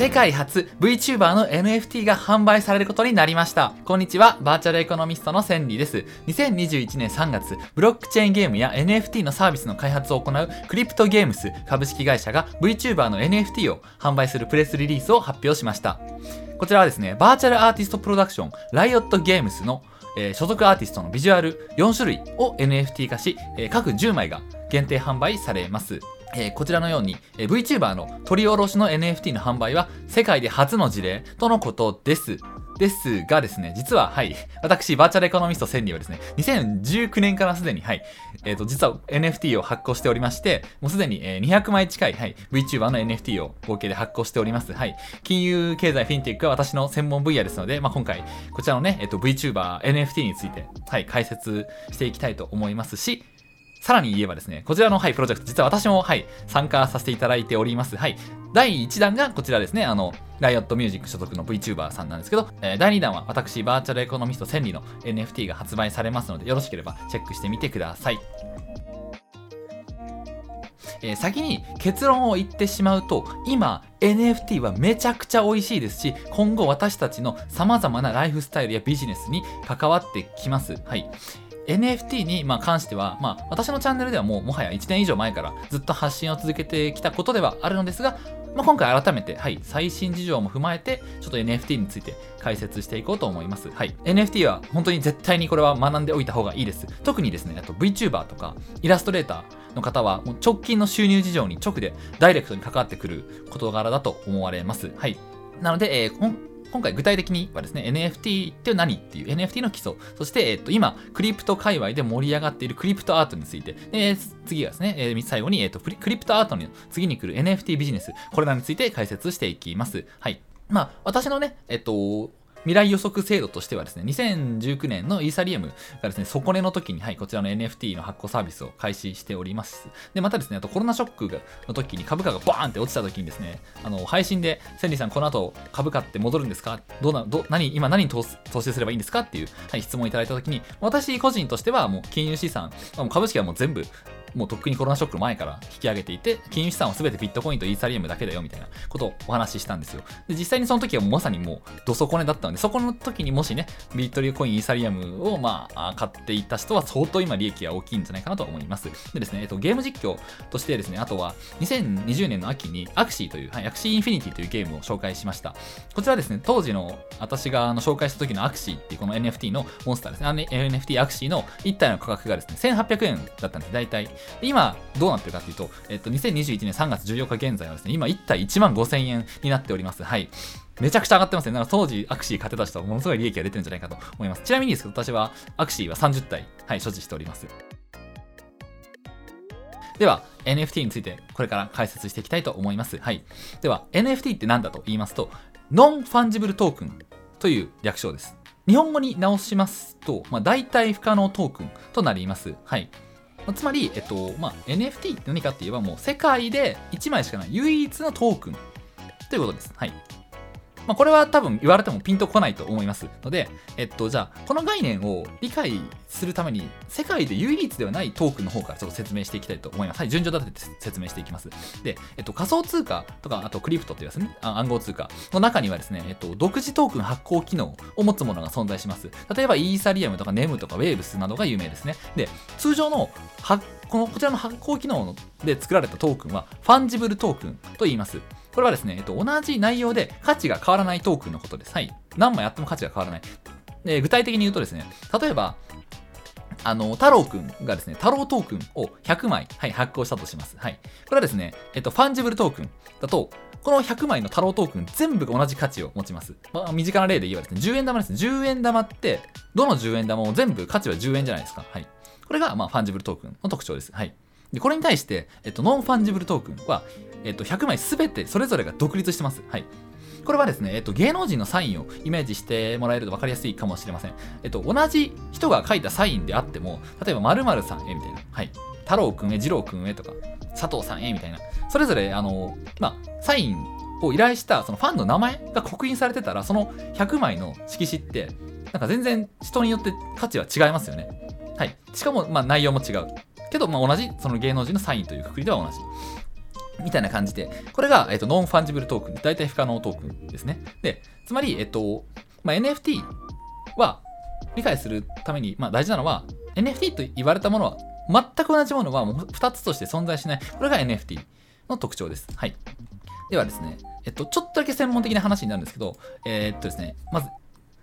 世界初 VTuber の NFT が販売されることになりました。こんにちは、バーチャルエコノミストのセンリーです。2021年3月、ブロックチェーンゲームや NFT のサービスの開発を行うクリプトゲームス株式会社が VTuber の NFT を販売するプレスリリースを発表しました。こちらはですね、バーチャルアーティストプロダクション、ライオットゲームスのえー所属アーティストのビジュアル4種類を NFT 化し、えー各10枚が限定販売されます。えーこちらのように、えー VTuber の取り下ろしの NFT の販売は世界で初の事例とのことです。ですがですね、実は、はい、私、バーチャルエコノミスト1000人はですね、2019年からすでに、はい、えっ、と、実は NFT を発行しておりまして、もうすでに、えー200枚近い、はい、VTuber の NFT を合計で発行しております。はい、金融経済フィンテックは私の専門分野ですので、まあ、今回、こちらのね、えっ、と、VTuber、NFT について、はい、解説していきたいと思いますし、さらに言えばですね、こちらの、はい、プロジェクト、実は私も、はい、参加させていただいております。はい。第1弾がこちらですね、あの、ライオットミュージック所属の VTuber さんなんですけど、えー第2弾は私、バーチャルエコノミスト千里の NFT が発売されますので、よろしければチェックしてみてください。えー先に結論を言ってしまうと今 NFT はめちゃくちゃ美味しいですし今後私たちの様々なライフスタイルやビジネスに関わってきます。はい。NFT にま関しては、まあ、私のチャンネルではもうもはや1年以上前からずっと発信を続けてきたことではあるのですが、まあ、今回改めて、はい、最新事情も踏まえてちょっと NFT について解説していこうと思います。はい、NFT は本当に絶対にこれは学んでおいた方がいいです。特にですね、あと VTuber とかイラストレーターの方はもう直近の収入事情に直でダイレクトに関わってくる事柄だと思われます。はい。なので、えー今回具体的にはですね、NFT って何っていう NFT の基礎、そして、えっと、今、クリプト界隈で盛り上がっているクリプトアートについて、で次がですね、えー最後に、えっと、クリプトアートの次に来る NFT ビジネス、これらについて解説していきます。はい。まあ、私のね、えっと、未来予測制度としてはですね、2019年のイーサリアムがですね、底値の時に、はい、こちらの NFT の発行サービスを開始しております。で、またですね、あとコロナショックがの時に株価がバーンって落ちた時にですね、あの、配信で、千里さん、この後株価って戻るんですか？どうな、ど、何、今何に投資すればいいんですか？っていう、はい、質問いただいた時に、私個人としてはもう金融資産、もう株式はもう全部、もうとっくにコロナショックの前から引き上げていて、金融資産は全てビットコインとイーサリアムだけだよみたいなことをお話ししたんですよ。で、実際にその時はまさにもうど底値だったので、そこの時にもしね、ビットコイン、イーサリアムをまあ買っていた人は相当今利益が大きいんじゃないかなと思います。でですね、えっと、ゲーム実況としてですね、あとは2020年の秋に Axie という、はい、 Axie Infinity というゲームを紹介しました。こちらですね、当時の私があの紹介した時の Axie っていうこの NFT のモンスターですね、NFT アクシーの1体の価格がですね、1800円だったんです、大体。今、どうなってるかっていうと、えっと、2021年3月14日現在はですね、今1体1万5000円になっております。はい。めちゃくちゃ上がってますね。なんか当時アクシー買ってた人はものすごい利益が出てるんじゃないかと思います。ちなみにですけど、私はアクシーは30体、はい、所持しております。では、NFT についてこれから解説していきたいと思います。はい。では、NFT って何だと言いますと、ノンファンジブルトークンという略称です。日本語に直しますと、まあ、代替不可能トークンとなります。はい。つまり、えっと、まあ、NFT って何かって言えばもう世界で1枚しかない唯一のトークンということです。はい。まあ、これは多分言われてもピンとこないと思いますので、えっと、じゃあ、この概念を理解するために、世界で唯一ではないトークンの方からちょっと説明していきたいと思います。はい、順序立てて説明していきます。で、えっと、仮想通貨とか、あとクリプトというやつね、暗号通貨の中にはですね、えっと、独自トークン発行機能を持つものが存在します。例えば、イーサリアムとかネムとかウェーブスなどが有名ですね。で、通常の発このこちらの発行機能で作られたトークンは、ファンジブルトークンと言います。これはですね、えっと、同じ内容で価値が変わらないトークンのことです。はい。何枚あっても価値が変わらない。で具体的に言うとですね、例えば、あの、太郎くんがですね、太郎トークンを100枚、はい、発行したとします。はい。これはですね、えっと、ファンジブルトークンだと、この100枚の太郎トークン全部が同じ価値を持ちます。まあ、身近な例で言えばですね、10円玉ですね。10円玉って、どの10円玉も全部価値は10円じゃないですか。はい。これが、まあ、ファンジブルトークンの特徴です。はい。で、これに対して、えっと、ノンファンジブルトークンは、えっと、100枚すべてそれぞれが独立してます。はい。これはですね、えっと、芸能人のサインをイメージしてもらえると分かりやすいかもしれません。えっと、同じ人が書いたサインであっても、例えば、〇〇さんへみたいな、はい。太郎くんへ、二郎くんへとか、佐藤さんへみたいな、それぞれ、あの、まあ、サインを依頼したそのファンの名前が刻印されてたら、その100枚の色紙って、なんか全然人によって価値は違いますよね。はい。しかも、まあ、内容も違う。けど、まあ、同じその芸能人のサインというくくりでは同じ。みたいな感じで、これが、えっと、ノンファンジブルトークン、代替不可能トークンですね。で、つまり、えっと、まあ、NFT は理解するために、まあ、大事なのは、NFT と言われたものは、全く同じものはもう2つとして存在しない。これが NFT の特徴です。はい。ではですね、えっと、ちょっとだけ専門的な話になるんですけど、えー、っとですね、まず、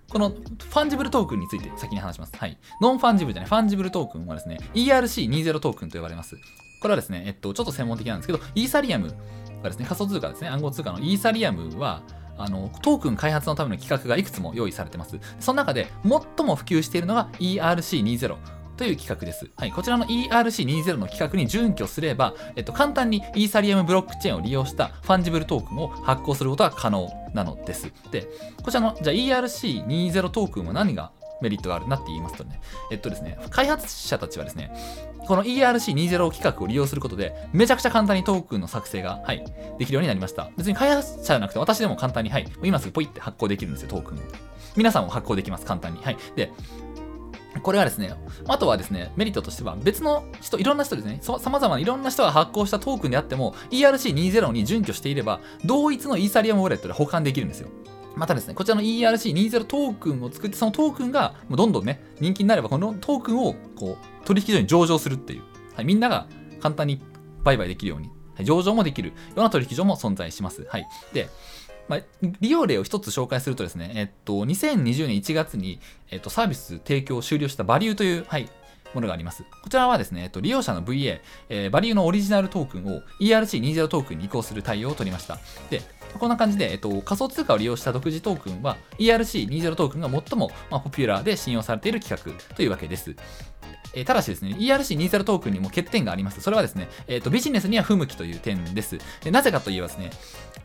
このファンジブルトークンについて先に話します。はい。ノンファンジブルじゃない、ファンジブルトークンはですね、ERC20 トークンと呼ばれます。これはですね、えっと、ちょっと専門的なんですけど、イーサリアムがですね、仮想通貨ですね、暗号通貨のイーサリアムは、あのトークン開発のための規格がいくつも用意されてます。その中で最も普及しているのが ERC20。という規格です。はい、こちらの ERC20 の企画に準拠すれば、えっと、簡単にイーサリアムブロックチェーンを利用したファンジブルトークンを発行することが可能なのです。で、こちらのじゃあ ERC20 トークンは何がメリットがあるなって言いますとね、えっとですね、開発者たちはですね、この ERC20 企画を利用することで、めちゃくちゃ簡単にトークンの作成が、はい、できるようになりました。別に開発者じゃなくて、私でも簡単に、はい、今すぐポイって発行できるんですよ、トークンを。皆さんも発行できます、簡単に。はい。で、これはですね、あとはですね、メリットとしては、別の人、いろんな人ですね、さまざまないろんな人が発行したトークンであっても、ERC20 に準拠していれば、同一のイーサリアムウォレットで保管できるんですよ。またですね、こちらの ERC20 トークンを作って、そのトークンがどんどんね、人気になれば、このトークンをこう取引所に上場するっていう、はい、みんなが簡単に売買できるように、はい、上場もできるような取引所も存在します。はい。で、まあ、利用例を一つ紹介するとですね、えっと、2020年1月に、えっと、サービス提供を終了したバリューという、はい、ものがあります。こちらはですね、えっと、利用者の VA、えー、バリューのオリジナルトークンを ERC20 トークンに移行する対応を取りました。で、こんな感じで、えっと、仮想通貨を利用した独自トークンは ERC20 トークンが最も、まあ、ポピュラーで信用されている企画というわけです。え、ただしですね、ERC20 トークンにも欠点があります。それはですね、えーと、ビジネスには不向きという点です。でなぜかといえばですね、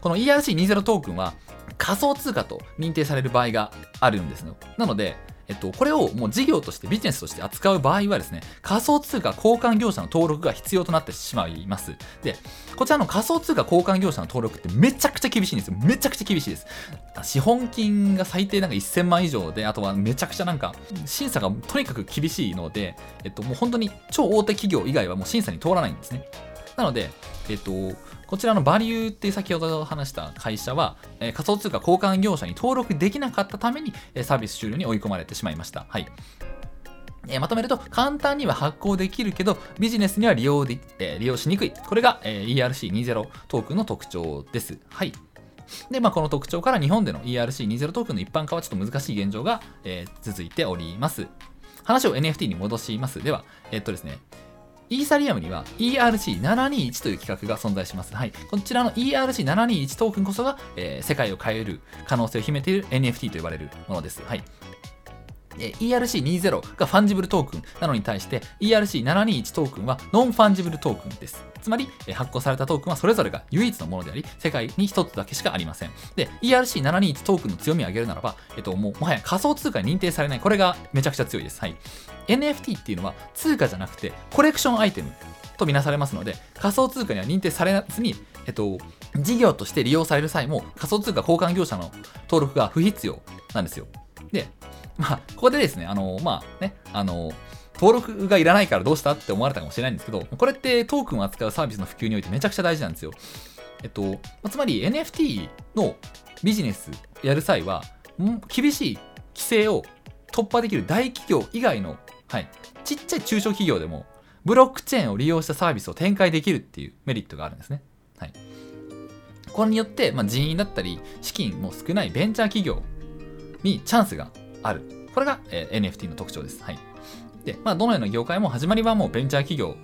この ERC20 トークンは仮想通貨と認定される場合があるんですよ。なので、えっと、これをもう事業としてビジネスとして扱う場合はですね、仮想通貨交換業者の登録が必要となってしまいます。で、こちらの仮想通貨交換業者の登録ってめちゃくちゃ厳しいんですよ。めちゃくちゃ厳しいです。資本金が最低なんか1000万以上で、あとはめちゃくちゃなんか審査がとにかく厳しいので、えっと、もう本当に超大手企業以外はもう審査に通らないんですね。なので、えっと、こちらのバリューっていう先ほど話した会社は、え、仮想通貨交換業者に登録できなかったために、え、サービス終了に追い込まれてしまいました。はい。え、まとめると、簡単には発行できるけど、ビジネスには利用で、え、利用しにくい。これが、え、ERC20 トークンの特徴です。はい。で、まあ、この特徴から日本での ERC20 トークンの一般化はちょっと難しい現状が、えー、続いております。話を NFT に戻します。では、えっとですね、イーサリアムには ERC721 という企画が存在します。はい。こちらの ERC721 トークンこそが、えー、世界を変える可能性を秘めている NFT と呼ばれるものです。はい。ERC20 がファンジブルトークンなのに対して ERC721 トークンはノンファンジブルトークンです。つまり発行されたトークンはそれぞれが唯一のものであり世界に一つだけしかありません。で ERC721 トークンの強みを挙げるならば、えっと、もうもはや仮想通貨に認定されないこれがめちゃくちゃ強いです。はい。NFT っていうのは通貨じゃなくてコレクションアイテムとみなされますので仮想通貨には認定されずに、えっと、事業として利用される際も仮想通貨交換業者の登録が不必要なんですよ。で、まあ、ここでですね、あの、まあね、あの、登録がいらないからどうしたって思われたかもしれないんですけど、これってトークンを扱うサービスの普及においてめちゃくちゃ大事なんですよ。えっと、つまり NFT のビジネスやる際は、厳しい規制を突破できる大企業以外の、はい、ちっちゃい中小企業でも、ブロックチェーンを利用したサービスを展開できるっていうメリットがあるんですね。はい、これによって、まあ、人員だったり、資金も少ないベンチャー企業にチャンスがある。これが、えー、NFT の特徴です。はい。で、まあ、どのような業界も始まりはもうベンチャー企業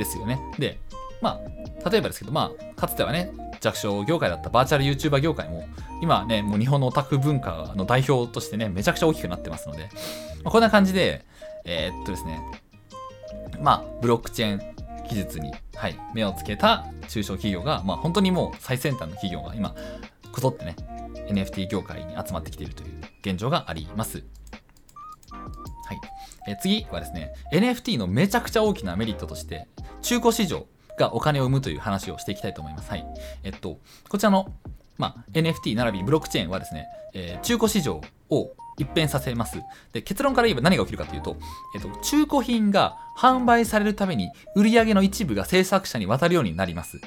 ですよね。で、まあ、例えばですけど、まあ、かつてはね、弱小業界だったバーチャル YouTuber 業界も、今ね、もう日本のオタク文化の代表としてね、めちゃくちゃ大きくなってますので、まあ、こんな感じで、えー、っとですね、まあ、ブロックチェーン技術に、はい、目をつけた中小企業が、まあ、本当にもう最先端の企業が今、こぞってね、NFT 業界に集まってきているという現状があります。はい。え次はですね、NFT のめちゃくちゃ大きなメリットとして、中古市場がお金を生むという話をしていきたいと思います。はい。えっと、こちらの、まあ、NFT 並びブロックチェーンはですね、えー、中古市場を一変させます。で、結論から言えば何が起きるかというと、えっと、中古品が販売されるために売り上げの一部が制作者に渡るようになります。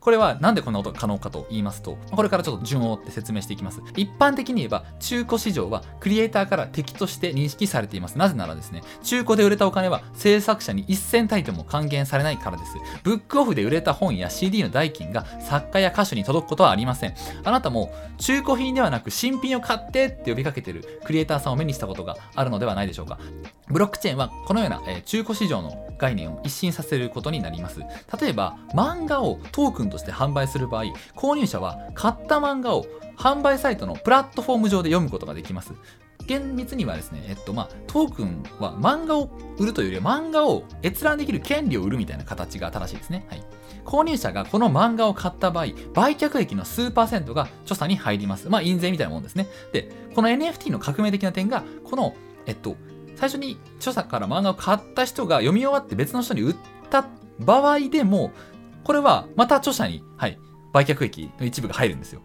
これはなんでこんなことが可能かと言いますと、これからちょっと順を追って説明していきます。一般的に言えば、中古市場はクリエイターから敵として認識されています。なぜならですね、中古で売れたお金は制作者に一銭たりとも還元されないからです。ブックオフで売れた本や CD の代金が作家や歌手に届くことはありません。あなたも中古品ではなく新品を買ってって呼びかけてるクリエイターさんを目にしたことがあるのではないでしょうか。ブロックチェーンはこのような、中古市場の概念を一新させることになります。例えば、漫画をトークンとして販売する場合、購入者は買った漫画を販売サイトのプラットフォーム上で読むことができます。厳密にはですね、えっとまあ、トークンは漫画を売るというよりは漫画を閲覧できる権利を売るみたいな形が正しいですね。はい、購入者がこの漫画を買った場合、売却益の数パーセントが著者に入ります。まあ、印税みたいなもんですね。で、この NFT の革命的な点が、この、えっと、最初に著者から漫画を買った人が読み終わって別の人に売った場合でも、これはまた著者に、はい、売却益の一部が入るんですよ。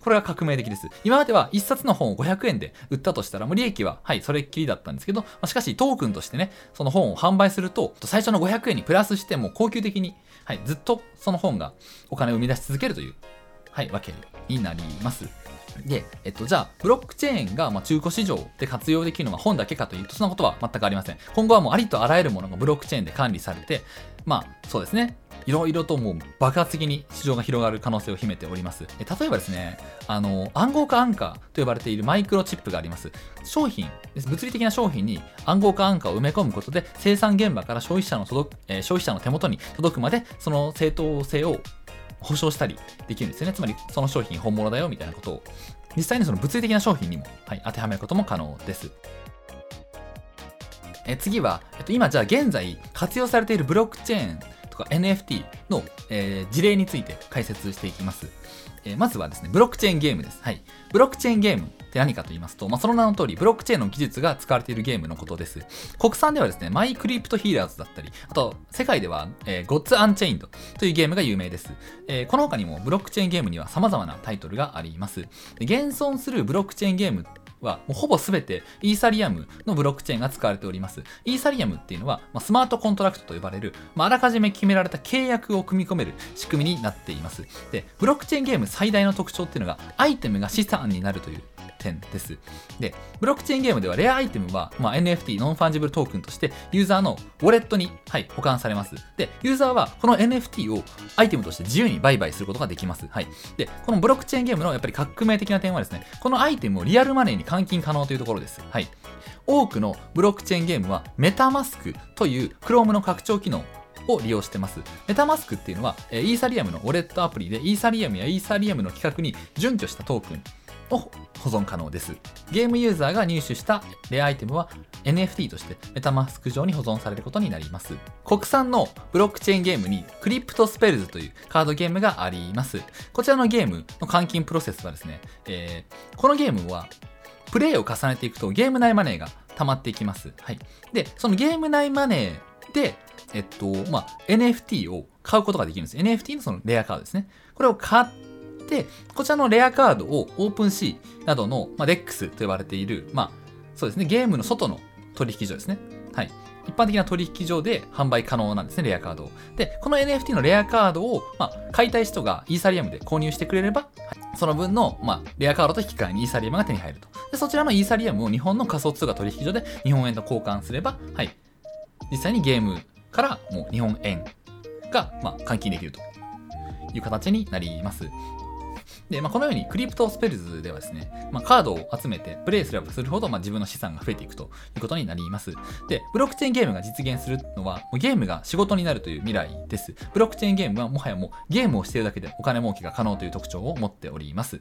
これは革命的です。今までは1冊の本を500円で売ったとしたら、もう利益は、はい、それっきりだったんですけど、まあ、しかしトークンとしてね、その本を販売すると、最初の500円にプラスしても高級的に、はい、ずっとその本がお金を生み出し続けるという、はい、わけになります。で、えっと、じゃあ、ブロックチェーンがま中古市場で活用できるのは本だけかというと、そんなことは全くありません。今後はもうありとあらゆるものがブロックチェーンで管理されて、まあ、そうですね。いろいろともう爆発的に市場が広がる可能性を秘めております。え例えばですね、あの、暗号化アンカーと呼ばれているマイクロチップがあります。商品、物理的な商品に暗号化アンカーを埋め込むことで、生産現場から消費者の届え、消費者の手元に届くまで、その正当性を保証したりできるんですよね。つまり、その商品本物だよみたいなことを、実際にその物理的な商品にも、はい、当てはめることも可能です。え次は、えっと、今じゃあ現在活用されているブロックチェーンか NFT の、えー、事例について解説していきます。えー、まずはですね、ブロックチェーンゲームです。はい。ブロックチェーンゲームって何かと言いますと、まあ、その名の通り、ブロックチェーンの技術が使われているゲームのことです。国産ではですね、マイクリプトヒーラーズだったり、あと、世界では、えー、ゴッツ・アンチェインドというゲームが有名です。えー、この他にも、ブロックチェーンゲームには様々なタイトルがあります。現存するブロックチェーンゲームはもうほぼ全てイーサリアムのブロックチェーンが使われております。イーサリアムっていうのは、まあ、スマートコントラクトと呼ばれる、まあ、あらかじめ決められた契約を組み込める仕組みになっています。で、ブロックチェーンゲーム最大の特徴っていうのが、アイテムが資産になるという点です。で、ブロックチェーンゲームではレアアイテムは、まあ、NFT、ノンファンジブルトークンとしてユーザーのウォレットに、はい、保管されます。で、ユーザーはこの NFT をアイテムとして自由に売買することができます。はい。で、このブロックチェーンゲームのやっぱり革命的な点はですね、このアイテムをリアルマネーに換金可能というところです。はい。多くのブロックチェーンゲームはメタマスクという Chrome の拡張機能を利用してます。メタマスクっていうのは、イーサリアムのウォレットアプリで、イーサリアムやイーサリアムの規格に準拠したトークンを保存可能です。ゲームユーザーが入手したレアアイテムは NFT としてメタマスク上に保存されることになります。国産のブロックチェーンゲームにクリプトスペルズというカードゲームがあります。こちらのゲームの換金プロセスはですね、えー、このゲームはプレイを重ねていくとゲーム内マネーが溜まっていきます。はい。で、そのゲーム内マネーで、えっと、まあ、NFT を買うことができるんです。NFT のそのレアカードですね。これを買って、こちらのレアカードを OpenC などの、まあ、DEX と呼ばれている、まあ、そうですね、ゲームの外の取引所ですね。はい。一般的な取引所で販売可能なんですね、レアカードを。で、この NFT のレアカードを、まあ、買いたい人がイーサリアムで購入してくれれば、はい、その分の、まあ、レアカードと引き換えにイーサリアムが手に入ると。で、そちらのイーサリアムを日本の仮想通貨取引所で日本円と交換すれば、はい、実際にゲームからもう日本円が、まあ、換金できるという形になります。で、まあ、このようにクリプトスペルズではですね、まあ、カードを集めてプレイすればするほど、まあ、自分の資産が増えていくということになります。で、ブロックチェーンゲームが実現するのは、もうゲームが仕事になるという未来です。ブロックチェーンゲームはもはやもうゲームをしているだけでお金儲けが可能という特徴を持っております。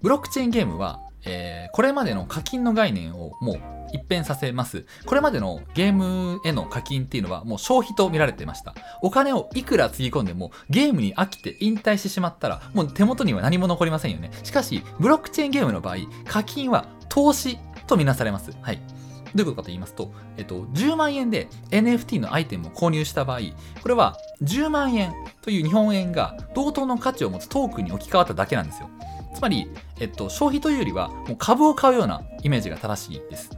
ブロックチェーンゲームは、えー、これまでの課金の概念をもう一変させます。これまでのゲームへの課金っていうのはもう消費と見られてました。お金をいくらつぎ込んでもゲームに飽きて引退してしまったらもう手元には何も残りませんよね。しかし、ブロックチェーンゲームの場合、課金は投資とみなされます。はい。どういうことかと言いますと、えっと、10万円で NFT のアイテムを購入した場合、これは10万円という日本円が同等の価値を持つトークンに置き換わっただけなんですよ。つまり、えっと、消費というよりは、もう株を買うようなイメージが正しいです。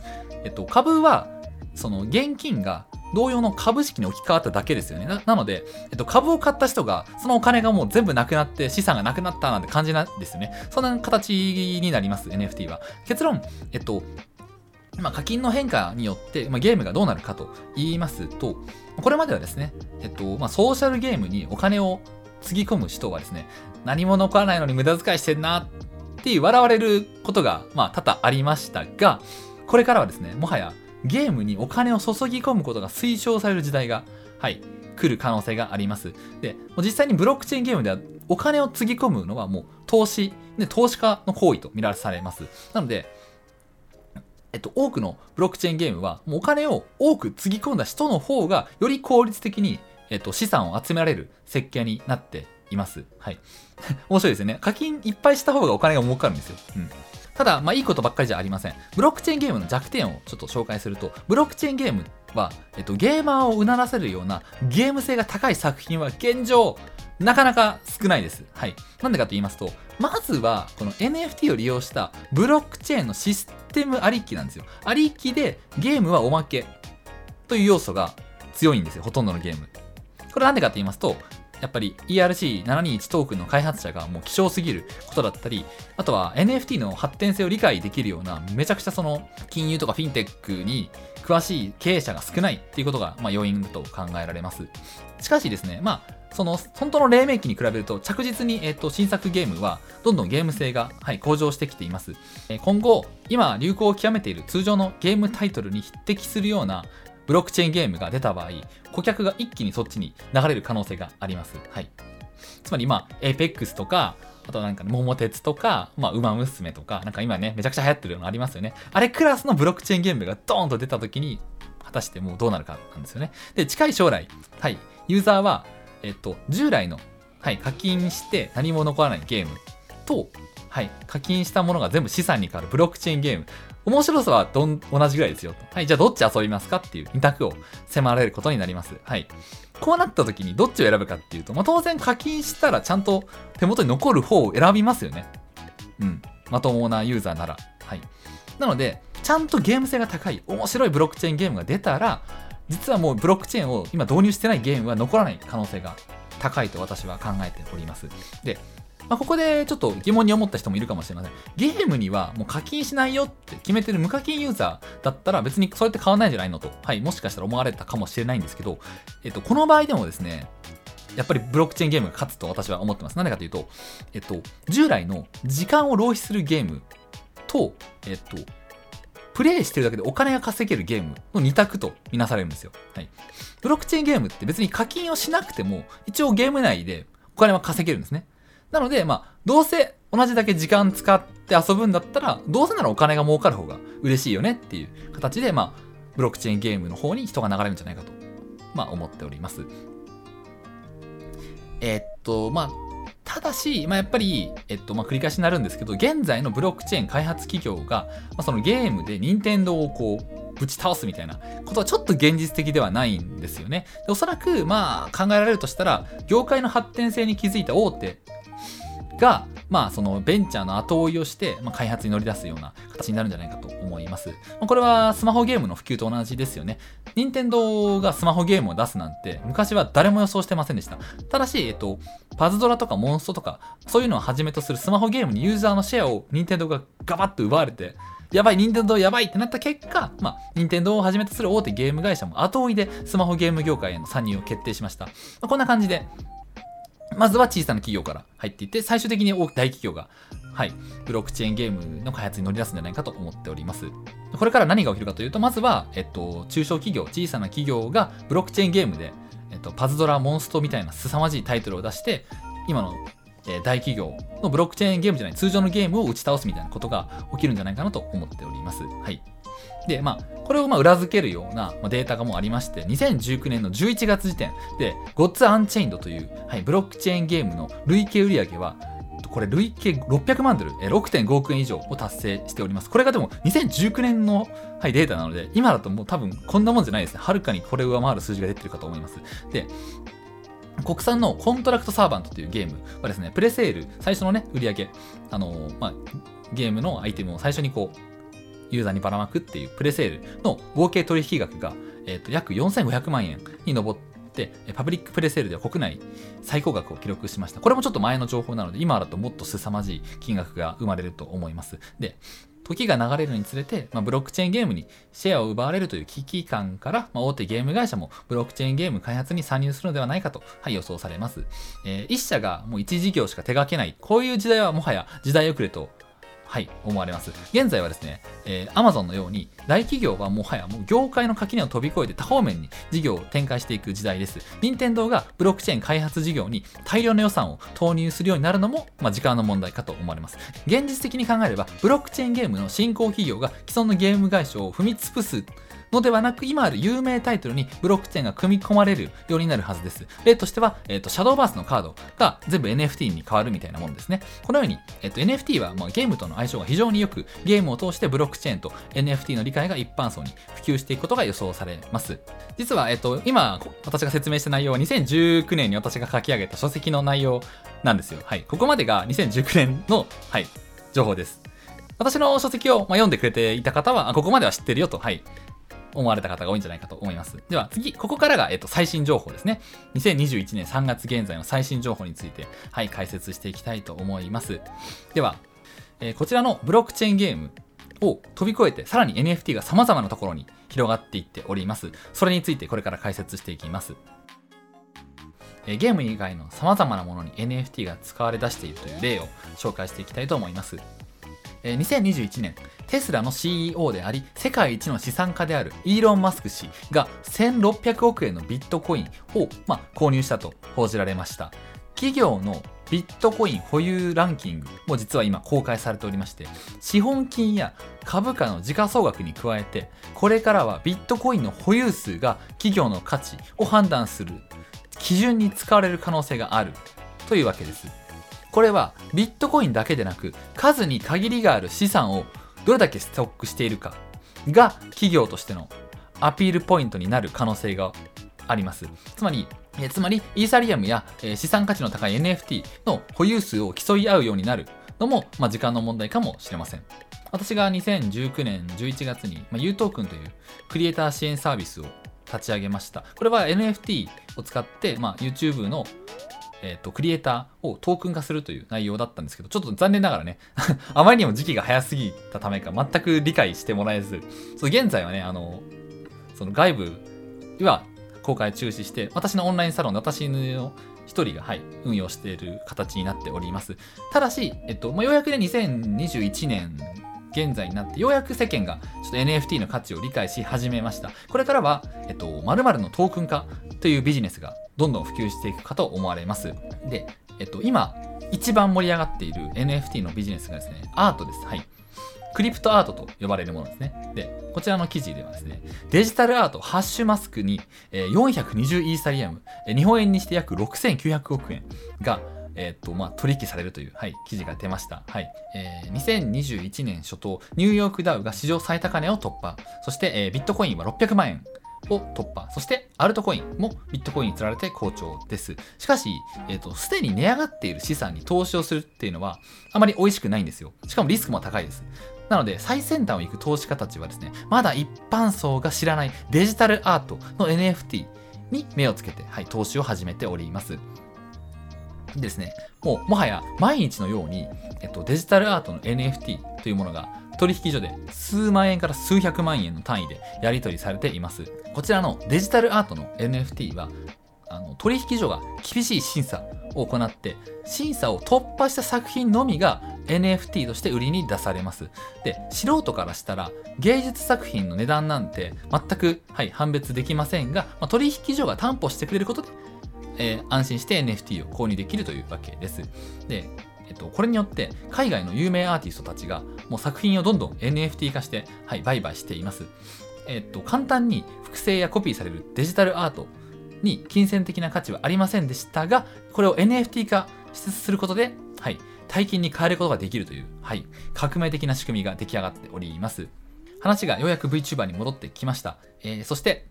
えっと、株は、その現金が同様の株式に置き換わっただけですよね。なので、えっと、株を買った人が、そのお金がもう全部なくなって資産がなくなったなんて感じなんですよね。そんな形になります、NFT は。結論、えっと、まあ、課金の変化によって、まあ、ゲームがどうなるかと言いますと、これまではですね、えっと、まあ、ソーシャルゲームにお金をつぎ込む人はですね、何も残らないのに無駄遣いしてんなって笑われることが、まあ、多々ありましたが、これからはですね、もはやゲームにお金を注ぎ込むことが推奨される時代が、はい、来る可能性があります。で、実際にブロックチェーンゲームではお金をつぎ込むのはもう投資、で投資家の行為と見られされます。なので、えっと、多くのブロックチェーンゲームは、もうお金を多くつぎ込んだ人の方が、より効率的に、えっと、資産を集められる設計になっています。はい。面白いですよね。課金いっぱいした方がお金が儲かるんですよ。うん。ただ、まあ、いいことばっかりじゃありません。ブロックチェーンゲームの弱点をちょっと紹介すると、ブロックチェーンゲームは、えっと、ゲーマーをうならせるようなゲーム性が高い作品は現状、なかなか少ないです。はい。なんでかと言いますと、まずは、この NFT を利用したブロックチェーンのシステムありきなんですよ。ありきで、ゲームはおまけという要素が強いんですよ。ほとんどのゲーム。これなんでかと言いますと、やっぱり ERC721 トークンの開発者がもう希少すぎることだったり、あとは NFT の発展性を理解できるような、めちゃくちゃその金融とかフィンテックに詳しい経営者が少ないっていうことが、まあ、要因と考えられます。しかしですね、まあ、その本当の黎明期に比べると着実に、えーと、新作ゲームはどんどんゲーム性が、はい、向上してきています、今後今流行を極めている通常のゲームタイトルに匹敵するようなブロックチェーンゲームが出た場合、顧客が一気にそっちに流れる可能性があります。はい。つまり、まあ、エイペックスとか、あとなんか、ね、桃鉄とか、まあ、ウマ娘とか、なんか今ね、めちゃくちゃ流行ってるのありますよね。あれクラスのブロックチェーンゲームがドーンと出た時に、果たしてもうどうなるかなんですよね。で、近い将来、はい、ユーザーは、えっと、従来の、はい、課金して何も残らないゲームと、はい、課金したものが全部資産に変わるブロックチェーンゲーム。面白さはどん同じぐらいですよ。はい、じゃあどっち遊びますかっていう二択を迫られることになります。はい。こうなった時にどっちを選ぶかっていうと、まあ、当然課金したらちゃんと手元に残る方を選びますよね。うん。まともなユーザーなら。はい。なので、ちゃんとゲーム性が高い、面白いブロックチェーンゲームが出たら、実はもうブロックチェーンを今導入してないゲームは残らない可能性が高いと私は考えております。で、まあ、ここでちょっと疑問に思った人もいるかもしれません。ゲームにはもう課金しないよって決めてる無課金ユーザーだったら別にそれって変わないんじゃないのと、はい、もしかしたら思われたかもしれないんですけど、えっと、この場合でもですね、やっぱりブロックチェーンゲームが勝つと私は思ってます。なんでかというと、えっと、従来の時間を浪費するゲームと、えっと、プレイしてるだけでお金が稼げるゲームの2択とみなされるんですよ。はい。ブロックチェーンゲームって別に課金をしなくても、一応ゲーム内でお金は稼げるんですね。なので、まあ、どうせ同じだけ時間使って遊ぶんだったら、どうせならお金が儲かる方が嬉しいよねっていう形で、まあ、ブロックチェーンゲームの方に人が流れるんじゃないかと、まあ、思っております。えー、っと、まあ、ただし、まあ、やっぱり、えっと、まあ、繰り返しになるんですけど、現在のブロックチェーン開発企業が、まあ、そのゲームで任天堂をこう、ぶち倒すみたいなことはちょっと現実的ではないんですよね。でおそらく、まあ、考えられるとしたら、業界の発展性に気づいた大手が、まあ、そのベンチャーの後追いをして、まあ、開発に乗り出すような形になるんじゃないかと思います。まあ、これはスマホゲームの普及と同じですよね。任天堂がスマホゲームを出すなんて、昔は誰も予想してませんでした。ただし、えっと、パズドラとかモンストとか、そういうのをはじめとするスマホゲームにユーザーのシェアを任天堂がガバッと奪われて、やばい、任天堂やばいってなった結果、まあ、任天堂をはじめとする大手ゲーム会社も後追いでスマホゲーム業界への参入を決定しました。まあ、こんな感じで、まずは小さな企業から入っていって、最終的に大企業が、はい、ブロックチェーンゲームの開発に乗り出すんじゃないかと思っております。これから何が起きるかというと、まずは、えっと、中小企業、小さな企業がブロックチェーンゲームで、えっと、パズドラ、モンストみたいな凄まじいタイトルを出して、今の、えー、大企業のブロックチェーンゲームじゃない、通常のゲームを打ち倒すみたいなことが起きるんじゃないかなと思っております。はい。で、まあ、これをま裏付けるようなデータがもうありまして、2019年の11月時点で、Gods Unchained という、はい、ブロックチェーンゲームの累計売上は、これ累計600万ドル、6.5億円以上を達成しております。これがでも2019年の、はい、データなので、今だともう多分こんなもんじゃないですね。はるかにこれを上回る数字が出てるかと思います。で、国産のコントラクトサーバントというゲームはですね、プレセール、最初のね、売り上げ、あのー、まあ、ゲームのアイテムを最初にこう、ユーザーにばらまくっていうプレセールの合計取引額が、えー、と約4500万円に上って、えパブリックプレセールでは国内最高額を記録しました。これもちょっと前の情報なので、今だともっと凄まじい金額が生まれると思います。で、時が流れるにつれて、まあ、ブロックチェーンゲームにシェアを奪われるという危機感から、まあ、大手ゲーム会社もブロックチェーンゲーム開発に参入するのではないかと、はい、予想されます。えー一社がもう一事業しか手掛けない、こういう時代はもはや時代遅れとはい、思われます。現在はですね、えー、Amazon のように大企業はもはやもう業界の垣根を飛び越えて多方面に事業を展開していく時代です。任天堂がブロックチェーン開発事業に大量の予算を投入するようになるのも、まあ、時間の問題かと思われます。現実的に考えれば、ブロックチェーンゲームの新興企業が既存のゲーム会社を踏み潰すのではなく、今ある有名タイトルにブロックチェーンが組み込まれるようになるはずです。例としては、えっ、と、シャドーバースのカードが全部 NFT に変わるみたいなもんですね。このように、えっ、と、NFT はまゲームとの相性が非常に良く、ゲームを通してブロックチェーンと NFT の理解が一般層に普及していくことが予想されます。実は、えっ、と、今、私が説明した内容は2019年に私が書き上げた書籍の内容なんですよ。はい。ここまでが2019年の、はい、情報です。私の書籍を、ま、読んでくれていた方は、ここまでは知ってるよと、はい、思われた方が多いんじゃないかと思います。では次、ここからが、えっと、最新情報ですね。2021年3月現在の最新情報について、はい、解説していきたいと思います。では、えーこちらのブロックチェーンゲームを飛び越えて、さらに NFT が様々なところに広がっていっております。それについてこれから解説していきます。ゲーム以外の様々なものに NFT が使われ出しているという例を紹介していきたいと思います。え2021年、テスラの CEO であり、世界一の資産家であるイーロン・マスク氏が1600億円のビットコインを、まあ、購入したと報じられました。企業のビットコイン保有ランキングも実は今公開されておりまして、資本金や株価の時価総額に加えて、これからはビットコインの保有数が企業の価値を判断する基準に使われる可能性があるというわけです。これはビットコインだけでなく数に限りがある資産をどれだけストックしているかが企業としてのアピールポイントになる可能性があります。つまり、えつまりイーサリアムや、え資産価値の高い NFT の保有数を競い合うようになるのも、まあ、時間の問題かもしれません。私が2019年11月に、まあ、U トークンというクリエイター支援サービスを立ち上げました。これは NFT を使って、まあ、YouTube のえー、とクリエイターをトークン化するという内容だったんですけど、ちょっと残念ながらね、あまりにも時期が早すぎたためか、全く理解してもらえず、そう現在はね、あの、その外部は公開中止して、私のオンラインサロンで私の一人が、はい、運用している形になっております。ただし、えっと、まあ、ようやくね、2021年現在になって、ようやく世間がちょっと NFT の価値を理解し始めました。これからは、えっと、〇〇のトークン化というビジネスがどんどん普及していくかと思われます。で、えっと、今、一番盛り上がっている NFT のビジネスがですね、アートです。はい。クリプトアートと呼ばれるものですね。で、こちらの記事ではですね、デジタルアートハッシュマスクに、420イーサリアム、日本円にして約6900億円が、えーと、まあ、取引されるという、はい、記事が出ました。はい。えー2021年初頭、ニューヨークダウが史上最高値を突破。そして、えービットコインは600万円を突破。そして、アルトコインもビットコインにつられて好調です。しかし、えっ、と、すでに値上がっている資産に投資をするっていうのは、あまり美味しくないんですよ。しかもリスクも高いです。なので、最先端を行く投資家たちはですね、まだ一般層が知らないデジタルアートの NFT に目をつけて、はい、投資を始めております。ですね、もう、もはや毎日のように、えっと、デジタルアートの NFT というものが取引所で数万円から数百万円の単位でやり取りされています。こちらのデジタルアートの NFT は、あの取引所が厳しい審査を行って、審査を突破した作品のみが NFT として売りに出されます。で、素人からしたら芸術作品の値段なんて全く、はい、判別できませんが、まあ、取引所が担保してくれることで、えー安心して NFT を購入できるというわけです。で、えっと、これによって海外の有名アーティストたちがもう作品をどんどん NFT 化して、はい、売買しています。えっと、簡単に複製やコピーされるデジタルアートに金銭的な価値はありませんでしたが、これを NFT 化することで、はい、大金に変えることができるという、はい、革命的な仕組みが出来上がっております。話がようやく VTuber に戻ってきました。えーそして、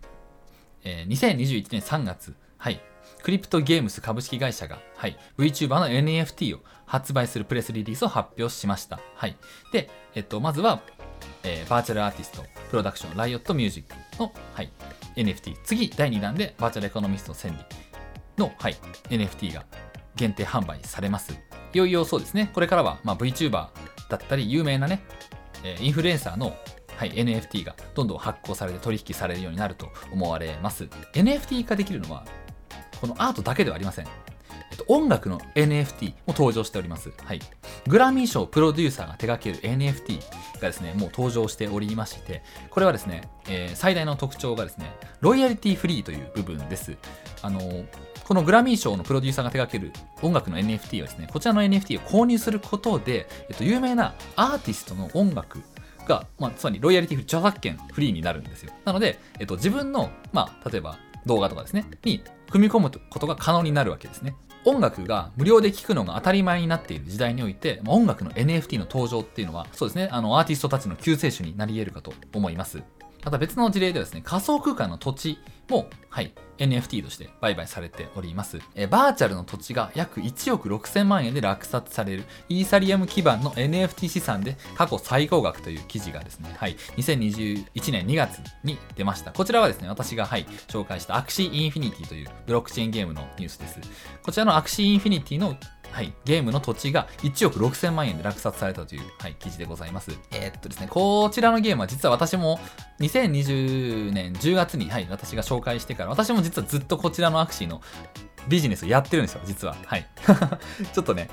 えー2021年3月、はい、クリプトゲームス株式会社が、はい、VTuber の NFT を発売するプレスリリースを発表しました。はい。で、えっと、まずは、えー、バーチャルアーティスト、プロダクション、ライオットミュージックの、はい、NFT。次、第2弾で、バーチャルエコノミスト千里の、はい、NFT が限定販売されます。いよいよそうですね、これからは、まあ、VTuber だったり、有名なね、えー、インフルエンサーのはい、NFT がどんどん発行されて取引されるようになると思われます。NFT 化できるのは、このアートだけではありません。えっと、音楽の NFT も登場しております。はい。グラミー賞プロデューサーが手掛ける NFT がですね、もう登場しておりまして、これはですね、えー、最大の特徴がですね、ロイヤリティフリーという部分です。あのこのグラミー賞のプロデューサーが手掛ける音楽の NFT はですね、こちらの NFT を購入することで、えっと、有名なアーティストの音楽が、まあ、つまりロイヤリティフリー、著作権フリーになるんですよ。なので、えっと、自分の、まあ、例えば動画とかですね、に組み込むことが可能になるわけですね。音楽が無料で聴くのが当たり前になっている時代において、ま、音楽の NFT の登場っていうのは、そうですね、あの、アーティストたちの救世主になり得るかと思います。また別の事例ではですね、仮想空間の土地も、はい、NFT として売買されております。えバーチャルの土地が約1億6000万円で落札されるイーサリアム基盤の NFT 資産で過去最高額という記事がですね、はい、2021年2月に出ました。こちらはですね、私が、はい、紹介したアクシーインフィニティというブロックチェーンゲームのニュースです。こちらのアクシーインフィニティのはい、ゲームの土地が1億6000万円で落札されたという、はい、記事でございます。えー、っとですね、こちらのゲームは実は私も2020年10月に、はい、私が紹介してから、私も実はずっとこちらのアクシーのビジネスをやってるんですよ、実は。はい。ちょっとね、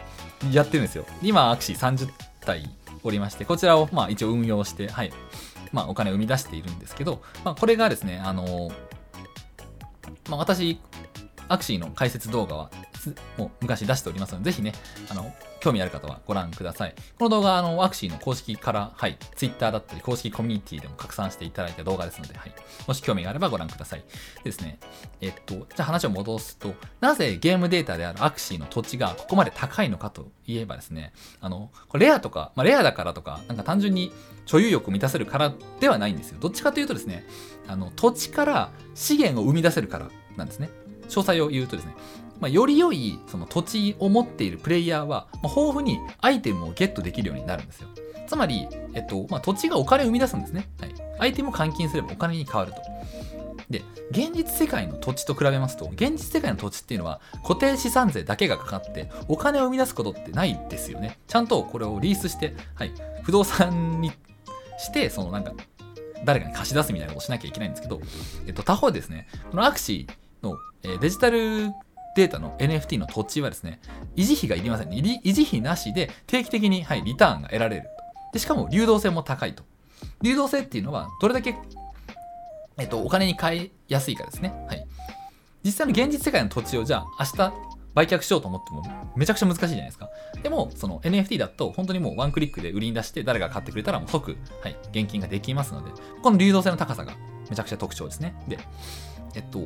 やってるんですよ。今、アクシー30体おりまして、こちらを、まあ、一応運用して、はい、まあ、お金を生み出しているんですけど、まあ、これがですね、あのまあ、私、アクシーの解説動画はもう昔出しておりますので、ぜひね、あの、興味ある方はご覧ください。この動画は、あの、ワクシーの公式から、はい、Twitter だったり、公式コミュニティでも拡散していただいた動画ですので、はい、もし興味があればご覧ください。ですね、えっと、じゃあ話を戻すと、なぜゲームデータであるアクシーの土地がここまで高いのかといえばですね、あの、これレアとか、まあ、レアだからとか、なんか単純に所有欲を満たせるからではないんですよ。どっちかというとですね、あの、土地から資源を生み出せるからなんですね。詳細を言うとですね、まあ、より良いその土地を持っているプレイヤーは、まあ、豊富にアイテムをゲットできるようになるんですよ。つまり、えっとまあ、土地がお金を生み出すんですね。はい、アイテムを換金すればお金に変わると。で、現実世界の土地と比べますと、現実世界の土地っていうのは固定資産税だけがかかって、お金を生み出すことってないですよね。ちゃんとこれをリースして、はい、不動産にして、そのなんか、誰かに貸し出すみたいなことをしなきゃいけないんですけど、えっと、他方ですね、このアクシーの、えー、デジタルデータの NFT の土地はですね、維持費がいりませんね。維持費なしで定期的に、はい、リターンが得られると。で、しかも流動性も高いと。流動性っていうのは、どれだけ、えっと、お金に換えやすいかですね。はい。実際の現実世界の土地をじゃあ明日売却しようと思ってもめちゃくちゃ難しいじゃないですか。でも、その NFT だと本当にもうワンクリックで売りに出して誰が買ってくれたらもう即、はい、現金ができますので、この流動性の高さがめちゃくちゃ特徴ですね。で、えっと、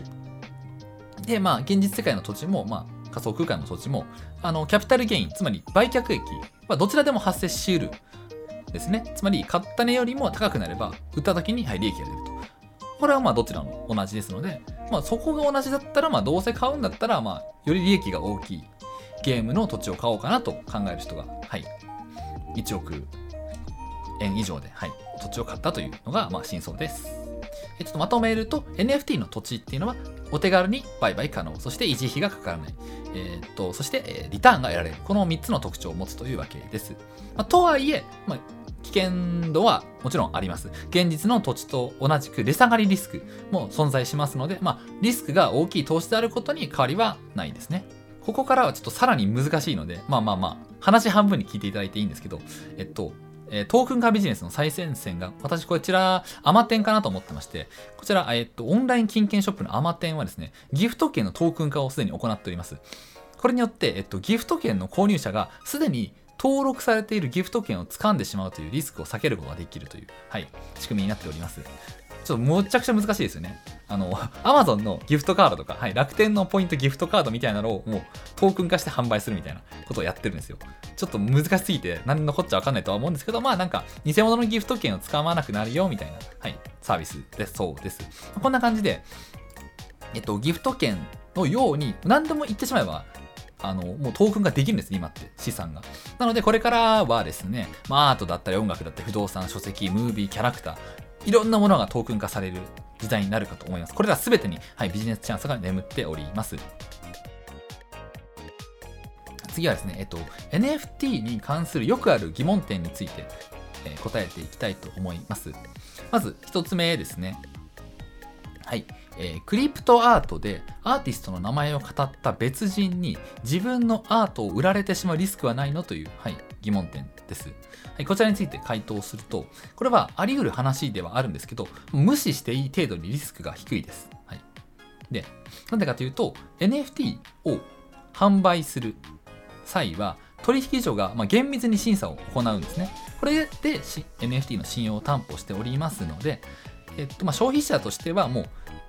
で、まあ、現実世界の土地も、まあ、仮想空間の土地も、あの、キャピタルゲイン、つまり売却益はどちらでも発生し得るですね。つまり、買った値よりも高くなれば、売った時に、はい、利益が出ると。これはまあ、どちらも同じですので、まあ、そこが同じだったら、まあ、どうせ買うんだったら、まあ、より利益が大きいゲームの土地を買おうかなと考える人が、はい、1億円以上で、はい、土地を買ったというのが、まあ、真相です。ちょっとまとめると、NFT の土地っていうのは、お手軽に売買可能、そして維持費がかからない、えー、っとそして、えリターンが得られる、この3つの特徴を持つというわけです。まあ、とはいえ、まあ、危険度はもちろんあります。現実の土地と同じく値下がりリスクも存在しますので、まあ、リスクが大きい投資であることに変わりはないですね。ここからはちょっとさらに難しいので、まあまあまあ、話半分に聞いていただいていいんですけど、えっと、えトークン化ビジネスの最前線が、私こちら、アマテンかなと思ってまして、こちら、えっと、オンライン金券ショップのアマテンはですね、ギフト券のトークン化をすでに行っております。これによって、えっと、ギフト券の購入者がすでに登録されているギフト券を掴んでしまうというリスクを避けることができるという、はい、仕組みになっております。ちょっとむちゃくちゃ難しいですよね。あの、アマゾンのギフトカードとか、はい、楽天のポイントギフトカードみたいなのをもうトークン化して販売するみたいなことをやってるんですよ。ちょっと難しすぎて何のこっちゃわかんないとは思うんですけど、まあなんか偽物のギフト券を使わなくなるよみたいな、はい、サービスで。そうです。こんな感じで、えっと、ギフト券のように何でも言ってしまえばあのもうトークンができるんです今って資産がなのでこれからはですね、まあ、アートだったり音楽だったり不動産書籍ムービーキャラクターいろんなものがトークン化される時代になるかと思いますこれら全てに、はい、ビジネスチャンスが眠っております次はですね、えっと、NFT に関するよくある疑問点について、え、答えていきたいと思います。まず1つ目ですね。はい、えー、クリプトアートでアーティストの名前を語った別人に自分のアートを売られてしまうリスクはないのという、はい、疑問点です、はい。こちらについて回答すると、これはあり得る話ではあるんですけど、無視していい程度にリスクが低いです。はい、で、なんでかというと、NFT を販売する際は、取引所がま厳密に審査を行うんですね。これで NFT の信用を担保しておりますので、えっと、ま、消費者としてはもう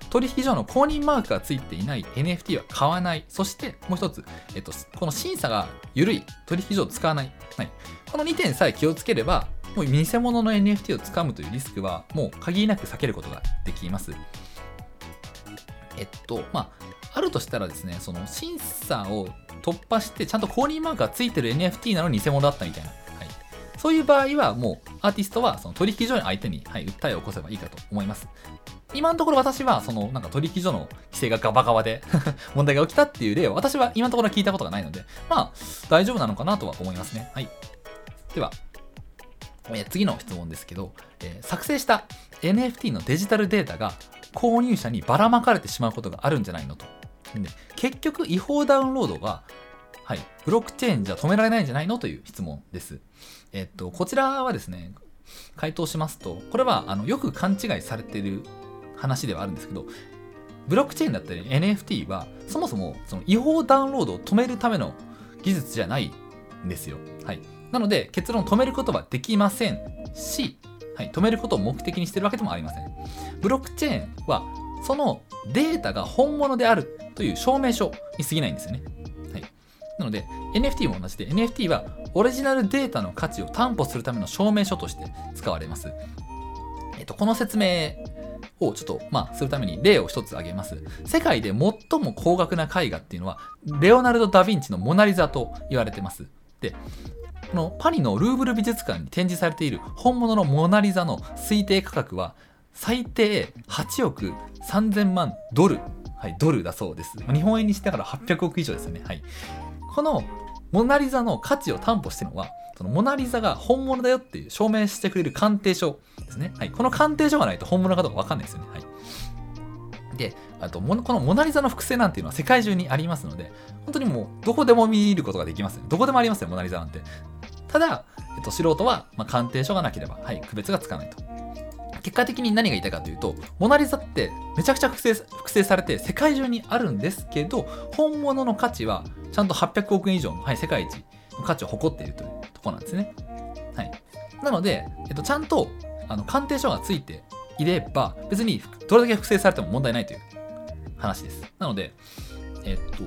取引所の公認マークがついていない NFT は買わない。そしてもう一つ、えっと、この審査が緩い取引所を使わない。はい、この2点さえ気をつければ、もう偽物の NFT をつかむというリスクはもう限りなく避けることができます。えっと、まあ、あるとしたらですね、その審査を突破してちゃんと公認マークがついてる NFT なのに偽物だったみたいな。そういう場合はもうアーティストはその取引所に相手に、はい、訴えを起こせばいいかと思います。今のところ私はそのなんか取引所の規制がガバガバで 問題が起きたっていう例を私は今のところ聞いたことがないので、まあ大丈夫なのかなとは思いますね。はい。では、え次の質問ですけど、えー、作成した NFT のデジタルデータが購入者にばらまかれてしまうことがあるんじゃないのと。で結局違法ダウンロードがはい、ブロックチェーンじゃ止められないんじゃないのという質問です。えっと、こちらはですね、回答しますと、これはあのよく勘違いされている話ではあるんですけど、ブロックチェーンだったり NFT はそもそもその違法ダウンロードを止めるための技術じゃないんですよ。はい。なので結論止めることはできませんし、はい、止めることを目的にしてるわけでもありません。ブロックチェーンはそのデータが本物であるという証明書に過ぎないんですよね。はいなので NFT も同じで NFT はオリジナルデータの価値を担保するための証明書として使われます。えっと、この説明をちょっと、まあ、するために例を一つ挙げます。世界で最も高額な絵画っていうのは、レオナルド・ダ・ヴィンチのモナリザと言われてます。で、このパリのルーブル美術館に展示されている本物のモナリザの推定価格は、最低8億3000万ドル。はい、ドルだそうです。日本円にしてから800億以上ですよね。はい。このモナリザの価値を担保してるのは、そのモナリザが本物だよっていう証明してくれる鑑定書ですね。はい。この鑑定書がないと本物かどうかわかんないですよね。はい。で、あと、このモナリザの複製なんていうのは世界中にありますので、本当にもうどこでも見ることができます、どこでもありますよ、モナリザなんて。ただ、えっと、素人は、ま、鑑定書がなければ、はい、区別がつかないと。結果的に何が言いたいかというと、モナリザってめちゃくちゃ複製複製されて世界中にあるんですけど、本物の価値はちゃんと800億円以上の、はい、世界一の価値を誇っているというとこなんですね。はい。なので、えっと、ちゃんとあの鑑定書がついていれば、別にどれだけ複製されても問題ないという話です。なので、えっと、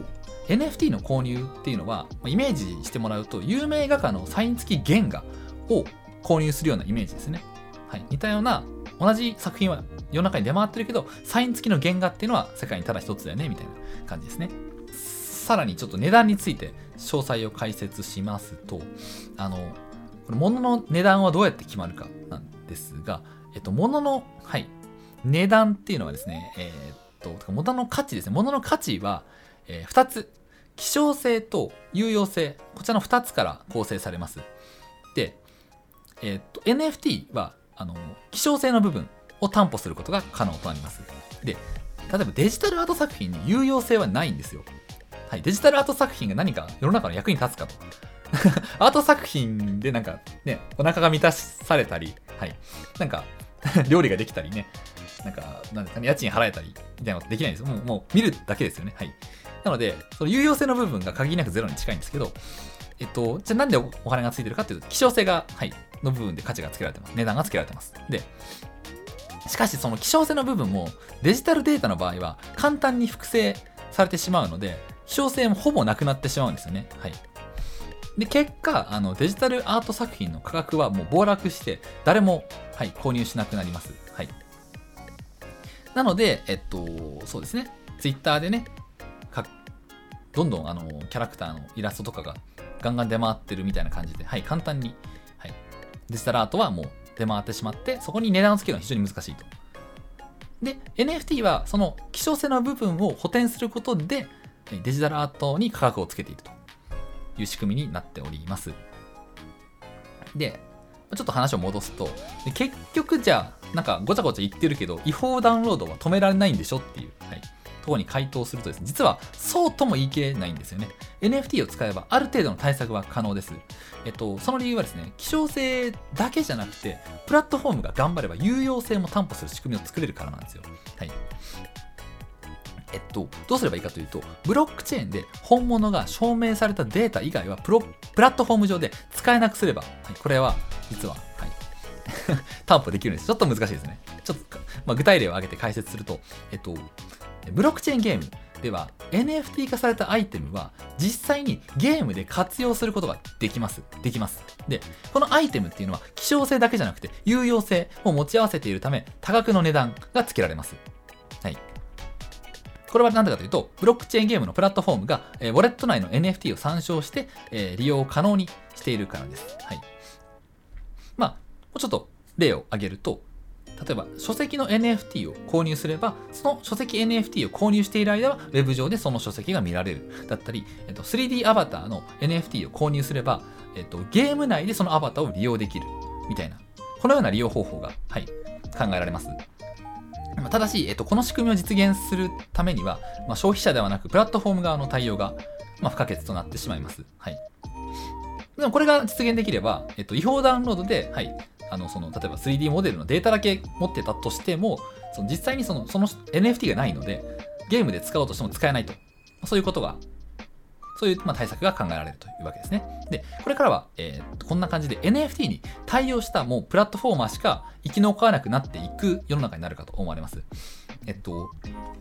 NFT の購入っていうのは、イメージしてもらうと、有名画家のサイン付き原画を購入するようなイメージですね。はい、似たような同じ作品は世の中に出回ってるけど、サイン付きの原画っていうのは世界にただ一つだよね、みたいな感じですね。さらにちょっと値段について詳細を解説しますと、あの、これ物の値段はどうやって決まるかなんですが、えっと、物の、はい、値段っていうのはですね、えー、っと、物の価値ですね。物の価値は、えー、2つ。希少性と有用性。こちらの2つから構成されます。で、えー、っと、NFT はあの希少性の部分を担保することが可能となります。で、例えばデジタルアート作品に有用性はないんですよ。はい、デジタルアート作品が何か世の中の役に立つかと。アート作品でなんかね、お腹が満たされたり、はい、なんか 料理ができたりね、なんか、なんですかね、家賃払えたり、みたいなことできないんですよ。もう、もう見るだけですよね。はい。なので、その有用性の部分が限りなくゼロに近いんですけど、えっと、じゃあなんでお金がついてるかっていうと、希少性が、はい、の部分で価値がつけられてます。値段がつけられてます。で、しかしその希少性の部分もデジタルデータの場合は簡単に複製されてしまうので、希少性もほぼなくなってしまうんですよね。はい。で、結果、あのデジタルアート作品の価格はもう暴落して、誰も、はい、購入しなくなります。はい。なので、えっと、そうですね。ツイッターでね、どんどんあのキャラクターのイラストとかがガンガン出回ってるみたいな感じで、はい、簡単に、はい、デジタルアートはもう出回ってしまって、そこに値段をつけるのは非常に難しいと。で、NFT はその希少性の部分を補填することで、デジタルアートに価格をつけていると。いう仕組みになっております。で、ちょっと話を戻すと、結局じゃあ、なんかごちゃごちゃ言ってるけど、違法ダウンロードは止められないんでしょっていう、はい、ところに回答するとですね、実はそうとも言い切れないんですよね。NFT を使えばある程度の対策は可能です。えっと、その理由はですね、希少性だけじゃなくて、プラットフォームが頑張れば有用性も担保する仕組みを作れるからなんですよ。はい。えっと、どうすればいいかというと、ブロックチェーンで本物が証明されたデータ以外はプロプラットフォーム上で使えなくすれば、はい、これは実は、はい、担保できるんです。ちょっと難しいですね。ちょっと、まあ、具体例を挙げて解説すると、えっと、ブロックチェーンゲームでは NFT 化されたアイテムは実際にゲームで活用することができます。できます。で、このアイテムっていうのは希少性だけじゃなくて有用性を持ち合わせているため多額の値段が付けられます。はい。これは何でかというと、ブロックチェーンゲームのプラットフォームが、えー、ウォレット内の NFT を参照して、えー、利用可能にしているからです。はい。まあ、もうちょっと例を挙げると、例えば書籍の NFT を購入すれば、その書籍 NFT を購入している間は Web 上でその書籍が見られる。だったり、えっと、3D アバターの NFT を購入すれば、えっと、ゲーム内でそのアバターを利用できる。みたいな。このような利用方法が、はい、考えられます。ただし、えっと、この仕組みを実現するためには、まあ、消費者ではなくプラットフォーム側の対応が、まあ、不可欠となってしまいます。はい。でもこれが実現できれば、えっと、違法ダウンロードで、はい、あのその例えば 3D モデルのデータだけ持ってたとしてもその実際にそのその NFT がないのでゲームで使おうとしても使えないとそういうことがそういう、まあ、対策が考えられるというわけですね。で、これからは、えー、こんな感じで NFT に対応したもうプラットフォーマーしか生き残らなくなっていく世の中になるかと思われます。えっと、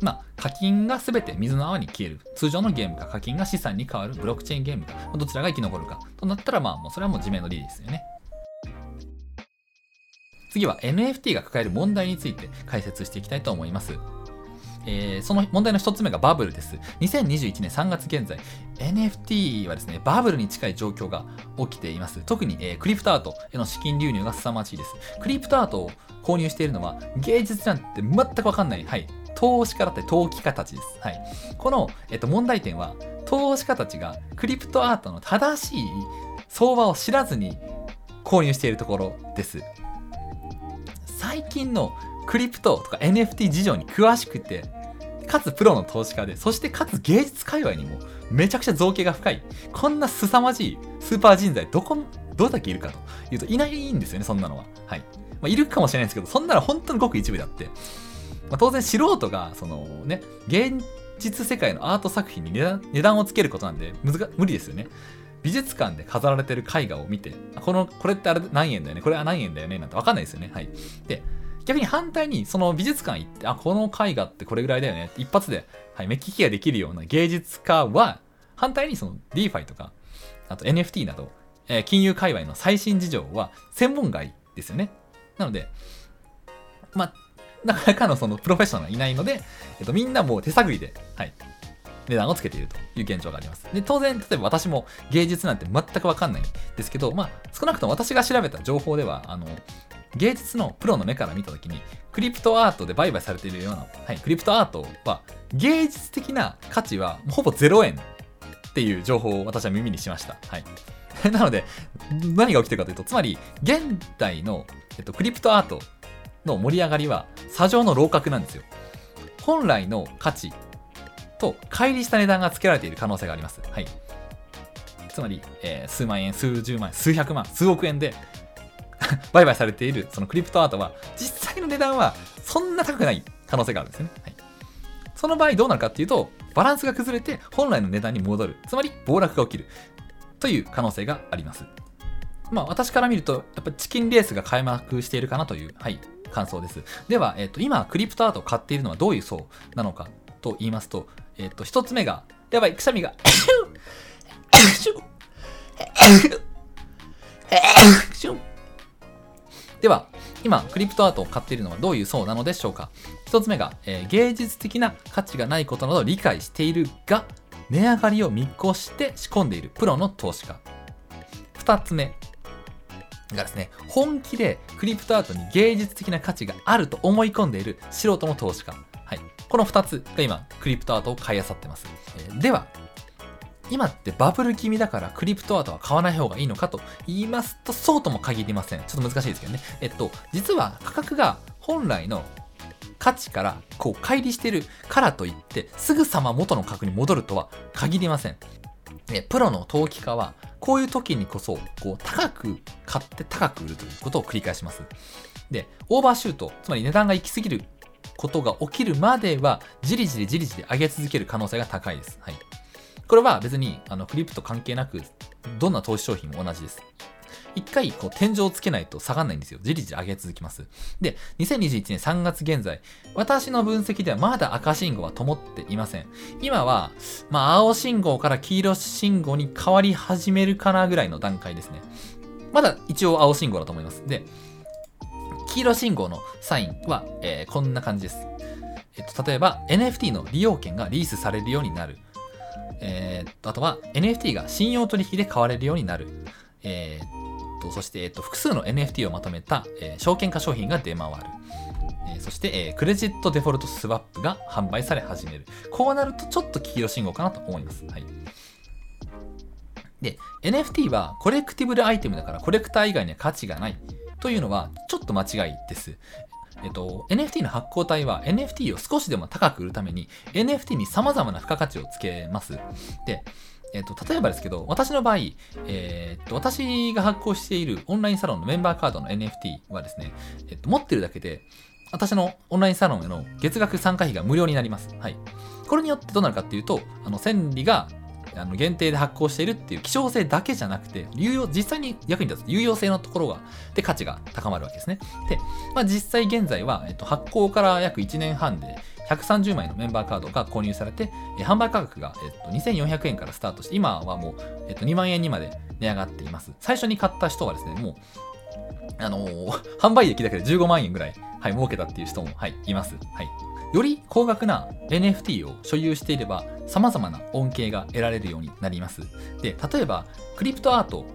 まあ、課金が全て水の泡に消える。通常のゲームか課金が資産に変わるブロックチェーンゲームか、どちらが生き残るかとなったら、まあ、もうそれはもう地面の理ですよね。次は NFT が抱える問題について解説していきたいと思います。えー、その問題の一つ目がバブルです。2021年3月現在、NFT はですね、バブルに近い状況が起きています。特に、えー、クリプトアートへの資金流入が凄まじいです。クリプトアートを購入しているのは芸術なんて全くわかんない、はい、投資家だったり投機家たちです。はい、この、えっと、問題点は、投資家たちがクリプトアートの正しい相場を知らずに購入しているところです。最近のクリプトとか NFT 事情に詳しくて、かつプロの投資家で、そしてかつ芸術界隈にもめちゃくちゃ造形が深い、こんな凄まじいスーパー人材、どこ、どれだけいるかというと、いないんですよね、そんなのは。はい。まあ、いるかもしれないですけど、そんなの本当にごく一部であって、まあ、当然素人が、そのね、現実世界のアート作品に値段値段をつけることなんで無理ですよね。美術館で飾られてる絵画を見て、この、これってあれ何円だよね？これは何円だよね？なんてわかんないですよね。はい。で、逆に反対にその美術館行って、あ、この絵画ってこれぐらいだよね？って一発で、はい、目利きができるような芸術家は、反対にその DeFi とか、あと NFT など、えー、金融界隈の最新事情は専門外ですよね。なので、まあ、なかなかのそのプロフェッショナルいないので、えっと、みんなもう手探りで、はい、値段をつけているという現状があります。で、当然、例えば私も芸術なんて全くわかんないんですけど、まあ、少なくとも私が調べた情報では、あの、芸術のプロの目から見たときに、クリプトアートで売買されているような、はい、クリプトアートは、芸術的な価値はほぼ0円っていう情報を私は耳にしました。はい。なので、何が起きてるかというと、つまり、現代の、えっと、クリプトアートの盛り上がりは、砂上の楼閣なんですよ。本来の価値と乖離した値段が付けられている可能性があります。はい。つまり、えー、数万円、数十万円、数百万、数億円で 売買されているそのクリプトアートは、実際の値段はそんな高くない可能性があるんですね。はい。その場合どうなるかっていうと、バランスが崩れて本来の値段に戻る。つまり暴落が起きる。という可能性があります。まあ私から見ると、やっぱチキンレースが開幕しているかなという、はい、感想です。では、えっ、ー、と、今、クリプトアートを買っているのはどういう層なのかと言いますと、えっ、と、一つ目が、やばい、くしゃみが、では、今、クリプトアートを買っているのはどういう層なのでしょうか一つ目が、えー、芸術的な価値がないことなど理解しているが、値上がりを見越して仕込んでいるプロの投資家。2つ目がですね、本気でクリプトアートに芸術的な価値があると思い込んでいる素人の投資家。この2つが今、クリプトアートを買い漁ってます。えーでは、今ってバブル気味だからクリプトアートは買わない方がいいのかと言いますと、そうとも限りません。ちょっと難しいですけどね。えっと、実は価格が本来の価値からこう乖離してるからといってすぐさま元の価格に戻るとは限りません。でプロの投機家はこういう時にこそこう高く買って高く売るということを繰り返します。で、オーバーシュート、つまり値段が行き過ぎることが起きるまではじりじりじりじり上げ続ける可能性が高いです。はい。これは別にあのクリプト関係なくどんな投資商品も同じです。一回こう天井をつけないと下がらないんですよ。じりじり上げ続きます。で、2021年3月現在、私の分析ではまだ赤信号は灯っていません。今は、まあ青信号から黄色信号に変わり始めるかなぐらいの段階ですね。まだ一応青信号だと思います。で、黄色信号のサインは、えーこんな感じです。えっと、例えば NFT の利用権がリースされるようになる。えー、あとは NFT が信用取引で買われるようになる。えーっと、そして、えっと、複数の NFT をまとめた、えー証券化商品が出回る。えそして、えークレジットデフォルトスワップが販売され始める。こうなるとちょっと黄色信号かなと思います。はい。で、NFT はコレクティブルアイテムだからコレクター以外には価値がないというのはちょっと間違いです。えっと、NFT の発行体は NFT を少しでも高く売るために NFT に様々な付加価値をつけます。で、えっと、例えばですけど、私の場合、えーっと、私が発行しているオンラインサロンのメンバーカードの NFT はですね、えっと、持ってるだけで、私のオンラインサロンへの月額参加費が無料になります。はい。これによってどうなるかっていうと、あの、千里があの限定で発行しているっていう希少性だけじゃなくて、有用、実際に役に立つ有用性のところが、で価値が高まるわけですね。で、まあ実際現在は、えっと、発行から約1年半で、130枚のメンバーカードが購入されて、え販売価格が、えっと、2400円からスタートして、今はもう、えっと、2万円にまで値上がっています。最初に買った人はですね、もう、あのー 販売益だけで15万円ぐらい、はい、儲けたっていう人も、はい、います。はい。より高額な NFT を所有していれば、様々な恩恵が得られるようになります。で、例えば、クリプトアート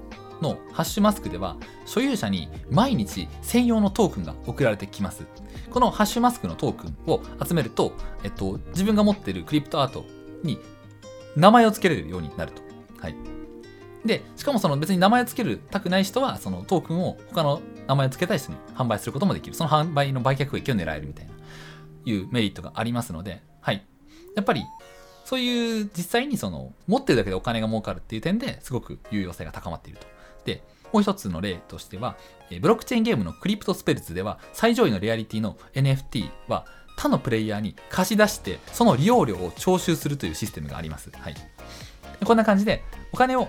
のハッシュマスクでは、所有者に毎日専用のトークンが送られてきます。このハッシュマスクのトークンを集めると、えっと、自分が持っているクリプトアートに名前を付けれるようになると。はい。で、しかもその別に名前を付けるたくない人は、そのトークンを他の名前を付けたい人に販売することもできる。その販売の売却益を狙えるみたいな、いうメリットがありますので、はい。やっぱり、そういう実際にその持ってるだけでお金が儲かるっていう点ですごく有用性が高まっていると。で、もう一つの例としては、ブロックチェーンゲームのクリプトスペルズでは最上位のレアリティの NFT は他のプレイヤーに貸し出してその利用料を徴収するというシステムがあります。はい。こんな感じでお金を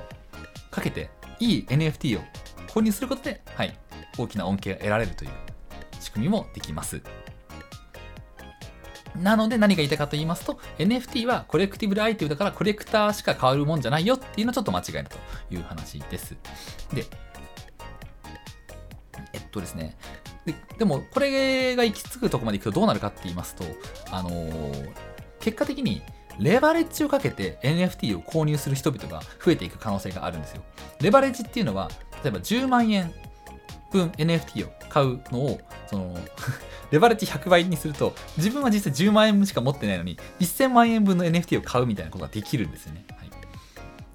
かけていい NFT を購入することで、はい、大きな恩恵が得られるという仕組みもできます。なので何が言いたいかと言いますと NFT はコレクティブルアイテムだからコレクターしか買わるもんじゃないよっていうのはちょっと間違いだという話です。で、えっとですね、ででもこれが行き着くとこまで行くとどうなるかって言いますと、あのー結果的にレバレッジをかけて NFT を購入する人々が増えていく可能性があるんですよ。レバレッジっていうのは、例えば10万円分 NFT を買うのを、その、レバレッジ100倍にすると、自分は実際10万円分しか持ってないのに、1000万円分の NFT を買うみたいなことができるんですよね。はい、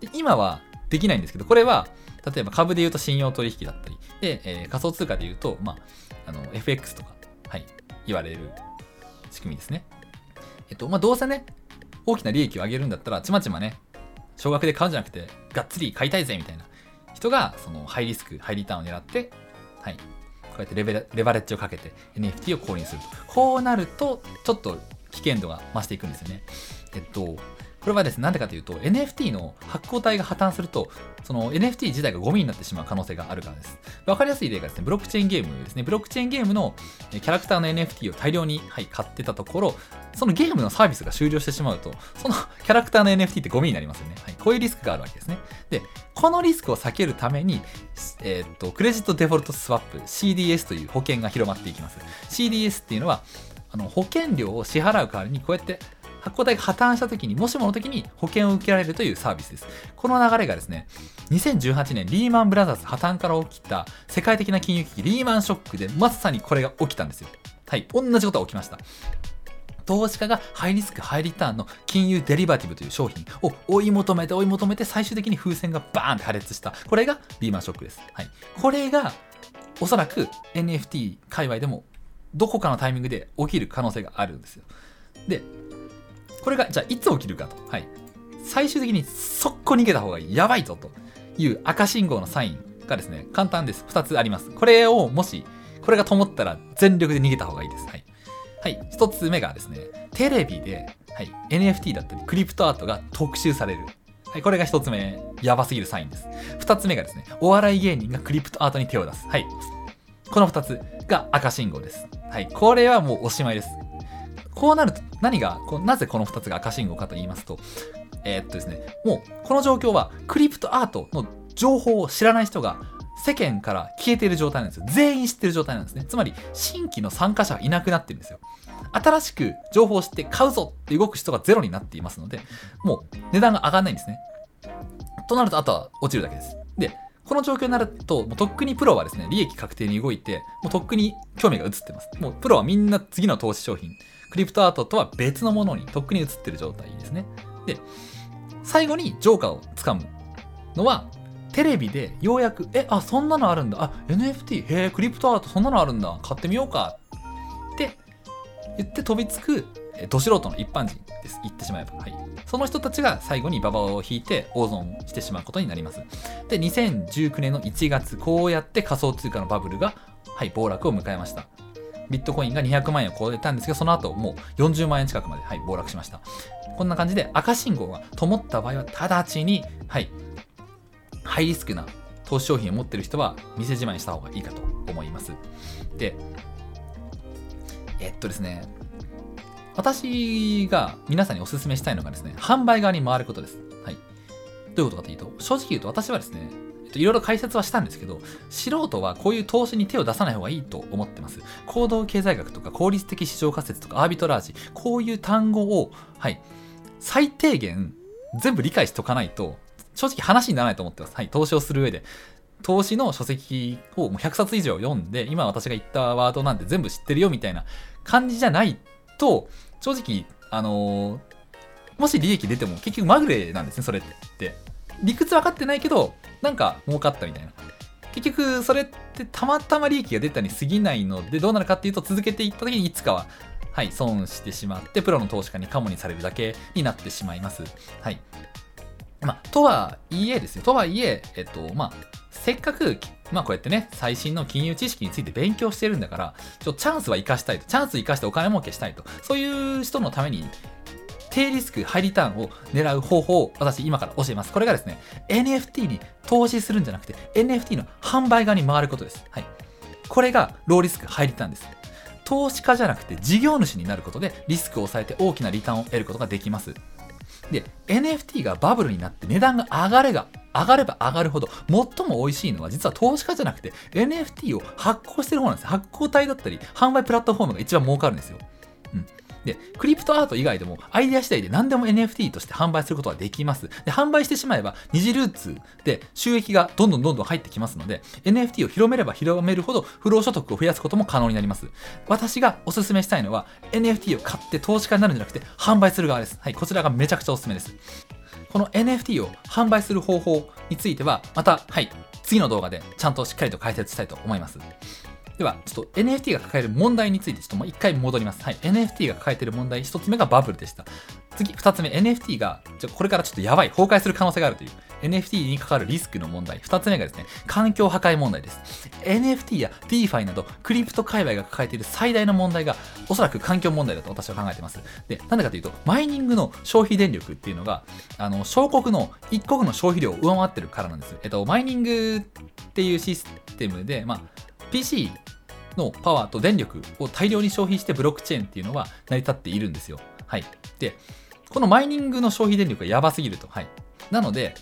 で今はできないんですけど、これは、例えば株で言うと信用取引だったり、で、えー仮想通貨で言うと、まあ、あの、FX とか、はい、言われる仕組みですね。えっと、まあ、どうせね、大きな利益を上げるんだったら、ちまちまね、少額で買うんじゃなくて、がっつり買いたいぜみたいな人が、その、ハイリスク、ハイリターンを狙って、はい、こうやってレベレレバレッジをかけて NFT を購入すると。こうなると、ちょっと危険度が増していくんですよね。えっと、これはですね、なんでかというと、NFT の発行体が破綻すると、その NFT 自体がゴミになってしまう可能性があるからです。わかりやすい例がですね、ブロックチェーンゲームですね。ブロックチェーンゲームのキャラクターの NFT を大量に、はい、買ってたところ、そのゲームのサービスが終了してしまうと、その キャラクターの NFT ってゴミになりますよね。はい、こういうリスクがあるわけですね。で、このリスクを避けるために、えーっと、クレジットデフォルトスワップ、CDS という保険が広まっていきます。CDS っていうのは、あの保険料を支払う代わりにこうやって発行体が破綻した時に、もしもの時に保険を受けられるというサービスです。この流れがですね、2018年リーマンブラザーズ破綻から起きた世界的な金融危機リーマンショックでまさにこれが起きたんですよ。はい、同じことが起きました。投資家がハイリスク、ハイリターンの金融デリバティブという商品を追い求めて追い求めて最終的に風船がバーンって破裂した。これがリーマンショックです。はい。これがおそらく NFT 界隈でもどこかのタイミングで起きる可能性があるんですよ。で、これがじゃあいつ起きるかと。はい。最終的に速攻逃げた方がやばいぞという赤信号のサインがですね、簡単です。2つあります。これをもし、これが灯ったら全力で逃げた方がいいです。はい。はい、1つ目がですね、テレビで、はい、NFT だったりクリプトアートが特集される。はい、これが1つ目、やばすぎるサインです。2つ目がですね、お笑い芸人がクリプトアートに手を出す。はい。この2つが赤信号です。はい、これはもうおしまいです。こうなると、何が、こなぜこの2つが赤信号かと言いますと、えー、っとですね、もうこの状況はクリプトアートの情報を知らない人が世間から消えている状態なんですよ。全員知ってる状態なんですね。つまり、新規の参加者がいなくなってるんですよ。新しく情報を知って買うぞって動く人がゼロになっていますので、もう値段が上がらないんですね。となると、あとは落ちるだけです。で、この状況になると、もうとっくにプロはですね、利益確定に動いて、もうとっくに興味が移ってます。もうプロはみんな次の投資商品、クリプトアートとは別のものにとっくに移ってる状態ですね。で、最後にジョーカーをつかむのは、テレビでようやく、え、あ、そんなのあるんだ。あ、NFT、へえ、クリプトアートそんなのあるんだ。買ってみようか。って言って飛びつく、え、ど素人の一般人です。言ってしまえば。はい。その人たちが最後に馬場を引いて大損してしまうことになります。で、2019年の1月、こうやって仮想通貨のバブルが、はい、暴落を迎えました。ビットコインが200万円を超えたんですけど、その後もう40万円近くまで、はい、暴落しました。こんな感じで赤信号が灯った場合は直ちに、はい、ハイリスクな投資商品を持っている人は店じまいした方がいいかと思います。で、えっとですね、私が皆さんにお勧めしたいのがですね、販売側に回ることです。はい。どういうことかというと、正直言うと私はですね、いろいろ解説はしたんですけど、素人はこういう投資に手を出さない方がいいと思ってます。行動経済学とか効率的市場仮説とかアービトラージ、こういう単語を、はい、最低限全部理解しておかないと、正直話にならないと思ってます。はい、投資をする上で。投資の書籍をもう100冊以上読んで、今私が言ったワードなんて全部知ってるよみたいな感じじゃないと、正直、あのー、もし利益出ても結局まぐれなんですね、それって。理屈分かってないけど、なんか儲かったみたいな。結局、それってたまたま利益が出たに過ぎないので、どうなるかっていうと、続けていった時にいつかは、はい、損してしまって、プロの投資家にカモにされるだけになってしまいます。はい。まあ、とはいえですよ。とはいえ、えっと、まあ、せっかく、まあこうやってね、最新の金融知識について勉強してるんだから、ちょチャンスは生かしたいと。チャンス生かしてお金儲けしたいと。そういう人のために、低リスク、ハイリターンを狙う方法を私今から教えます。これがですね、NFT に投資するんじゃなくて、NFT の販売側に回ることです。はい。これがローリスク、ハイリターンです。投資家じゃなくて事業主になることでリスクを抑えて大きなリターンを得ることができます。で、NFT がバブルになって値段が上がれが、上がれば上がるほど、最も美味しいのは実は投資家じゃなくて NFT を発行してる方なんです。発行体だったり、販売プラットフォームが一番儲かるんですよ。うん。で、クリプトアート以外でもアイデア次第で何でも NFT として販売することができます。で、販売してしまえば二次ルーツで収益がどんどんどんどん入ってきますので、NFT を広めれば広めるほど不労所得を増やすことも可能になります。私がおすすめしたいのは NFT を買って投資家になるんじゃなくて販売する側です。はい、こちらがめちゃくちゃおすすめです。この NFT を販売する方法については、また、はい、次の動画でちゃんとしっかりと解説したいと思います。では、ちょっと NFT が抱える問題について、ちょっともう一回戻ります。はい。NFT が抱えている問題、一つ目がバブルでした。次、二つ目、NFT が、これからちょっとやばい、崩壊する可能性があるという、NFT にかかるリスクの問題。二つ目がですね、環境破壊問題です。NFT や DeFi など、クリプト界隈が抱えている最大の問題が、おそらく環境問題だと私は考えています。で、なんでかというと、マイニングの消費電力っていうのが、あの、小国の一国の消費量を上回ってるからなんです。えっと、マイニングっていうシステムで、まあ、PC のパワーと電力を大量に消費してブロックチェーンっていうのは成り立っているんですよ。はい。で、このマイニングの消費電力がやばすぎると。はい。なので、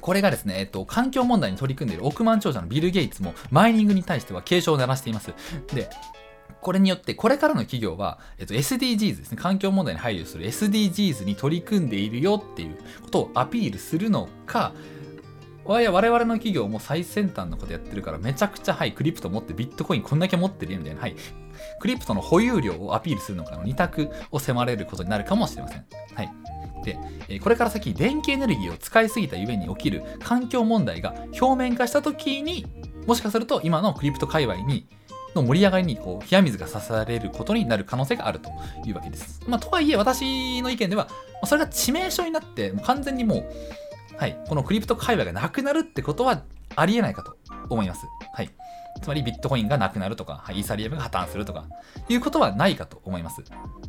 これがですね、えっと、環境問題に取り組んでいる億万長者のビル・ゲイツもマイニングに対しては警鐘を鳴らしています。で、これによって、これからの企業は、えっと、SDGs ですね、環境問題に配慮する SDGs に取り組んでいるよっていうことをアピールするのか、我々の企業も最先端のことやってるから、めちゃくちゃ、はい、クリプト持ってビットコインこんだけ持ってるよみたいな、はい、クリプトの保有量をアピールするのかの2択を迫れることになるかもしれません。はい。で、これから先、電気エネルギーを使いすぎたゆえに起きる環境問題が表面化した時に、もしかすると今のクリプト界隈にの盛り上がりにこう冷や水が刺されることになる可能性があるというわけです。まあ、とはいえ、私の意見では、それが致命傷になって、完全にもう、はい、このクリプト界隈がなくなるってことはありえないかと思います。はい。つまりビットコインがなくなるとか、はい、イーサリアムが破綻するとか、いうことはないかと思います。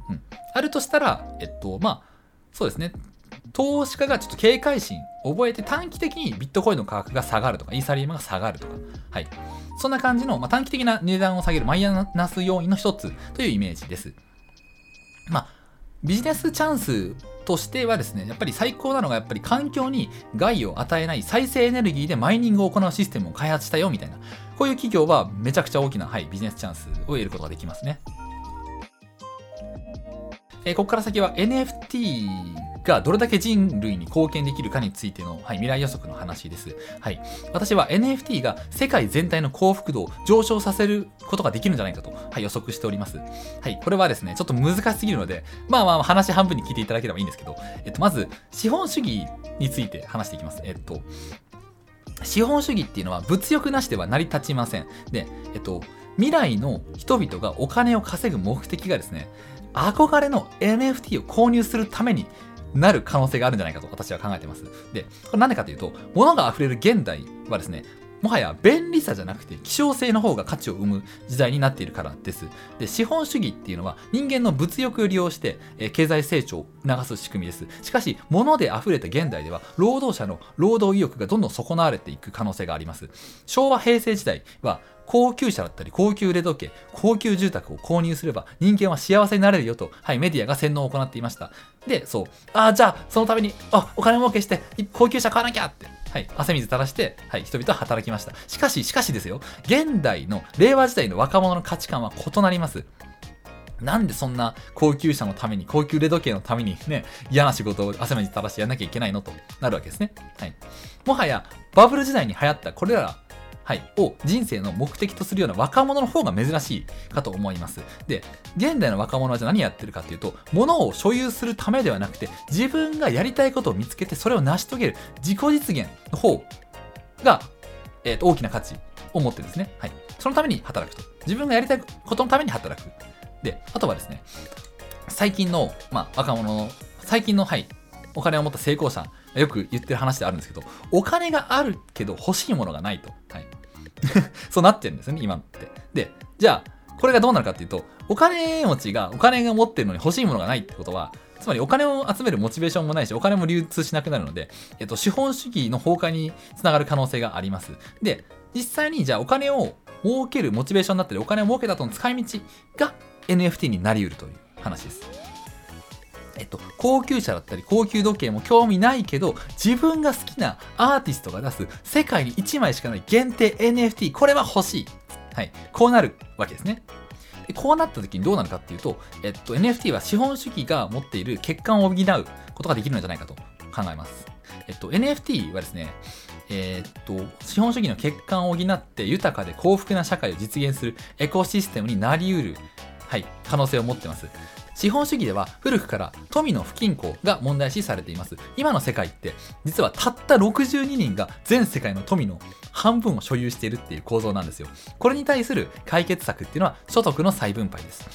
うん。あるとしたら、えっと、まあ、そうですね。投資家がちょっと警戒心を覚えて短期的にビットコインの価格が下がるとか、イーサリアムが下がるとか、はい。そんな感じの、まあ、短期的な値段を下げるマイナス要因の一つというイメージです。まあ、ビジネスチャンスとしてはですね、やっぱり最高なのがやっぱり環境に害を与えない再生エネルギーでマイニングを行うシステムを開発したよみたいな、こういう企業はめちゃくちゃ大きな、はい、ビジネスチャンスを得ることができますね。えー、ここから先は NFT がどれだけ人類に貢献できるかについての、はい、未来予測の話です。はい。私は NFT が世界全体の幸福度を上昇させることができるんじゃないかと、はい、予測しております。はい。これはですね、ちょっと難しすぎるので、まあまあ話半分に聞いていただければいいんですけど、えっと、まず、資本主義について話していきます。えっと、資本主義っていうのは物欲なしでは成り立ちません。で、えっと、未来の人々がお金を稼ぐ目的がですね、憧れの NFT を購入するためになる可能性があるんじゃないかと私は考えてます。で、これ何でかというと、物が溢れる現代はですね、もはや便利さじゃなくて希少性の方が価値を生む時代になっているからです。で、資本主義っていうのは人間の物欲を利用して、え経済成長を促す仕組みです。しかし、物で溢れた現代では労働者の労働意欲がどんどん損なわれていく可能性があります。昭和平成時代は高級車だったり高級腕時計、高級住宅を購入すれば人間は幸せになれるよと、はい、メディアが洗脳を行っていました。で、そう、ああ、じゃあそのために、あ、お金儲けして高級車買わなきゃって、はい、汗水垂らして、はい、人々は働きました。しかし、しかしですよ、現代の令和時代の若者の価値観は異なります。なんでそんな高級車のために、高級腕時計のためにね、嫌な仕事を汗水垂らしてやんなきゃいけないの？となるわけですね。はい。もはや、バブル時代に流行ったこれらはい、を人生の目的とするような若者の方が珍しいかと思います。で、現代の若者はじゃ何やってるかっていうと、物を所有するためではなくて、自分がやりたいことを見つけて、それを成し遂げる自己実現の方が、えー、と大きな価値を持ってるんですね。はい。そのために働くと。自分がやりたいことのために働く。で、あとはですね、最近の、まあ、若者の、最近の、はい、お金を持った成功者、よく言ってる話であるんですけど、お金があるけど欲しいものがないと。はい。そうなってるんですよね、今って。で、じゃあ、これがどうなるかっていうと、お金持ちがお金が持ってるのに欲しいものがないってことは、つまりお金を集めるモチベーションもないし、お金も流通しなくなるので、えっと、資本主義の崩壊につながる可能性があります。で、実際にじゃあお金を儲けるモチベーションになってるお金を儲けた後の使い道が NFT になり得るという話です。えっと、高級車だったり高級時計も興味ないけど、自分が好きなアーティストが出す世界に1枚しかない限定 NFT、これは欲しい。はい。こうなるわけですね。でこうなった時にどうなるかっていうと、えっと、NFT は資本主義が持っている欠陥を補うことができるのじゃないかと考えます。えっと、NFT はですね、えー、っと、資本主義の欠陥を補って豊かで幸福な社会を実現するエコシステムになり得る、はい、可能性を持ってます。資本主義では古くから富の不均衡が問題視されています。今の世界って実はたった62人が全世界の富の半分を所有しているっていう構造なんですよ。これに対する解決策っていうのは所得の再分配です。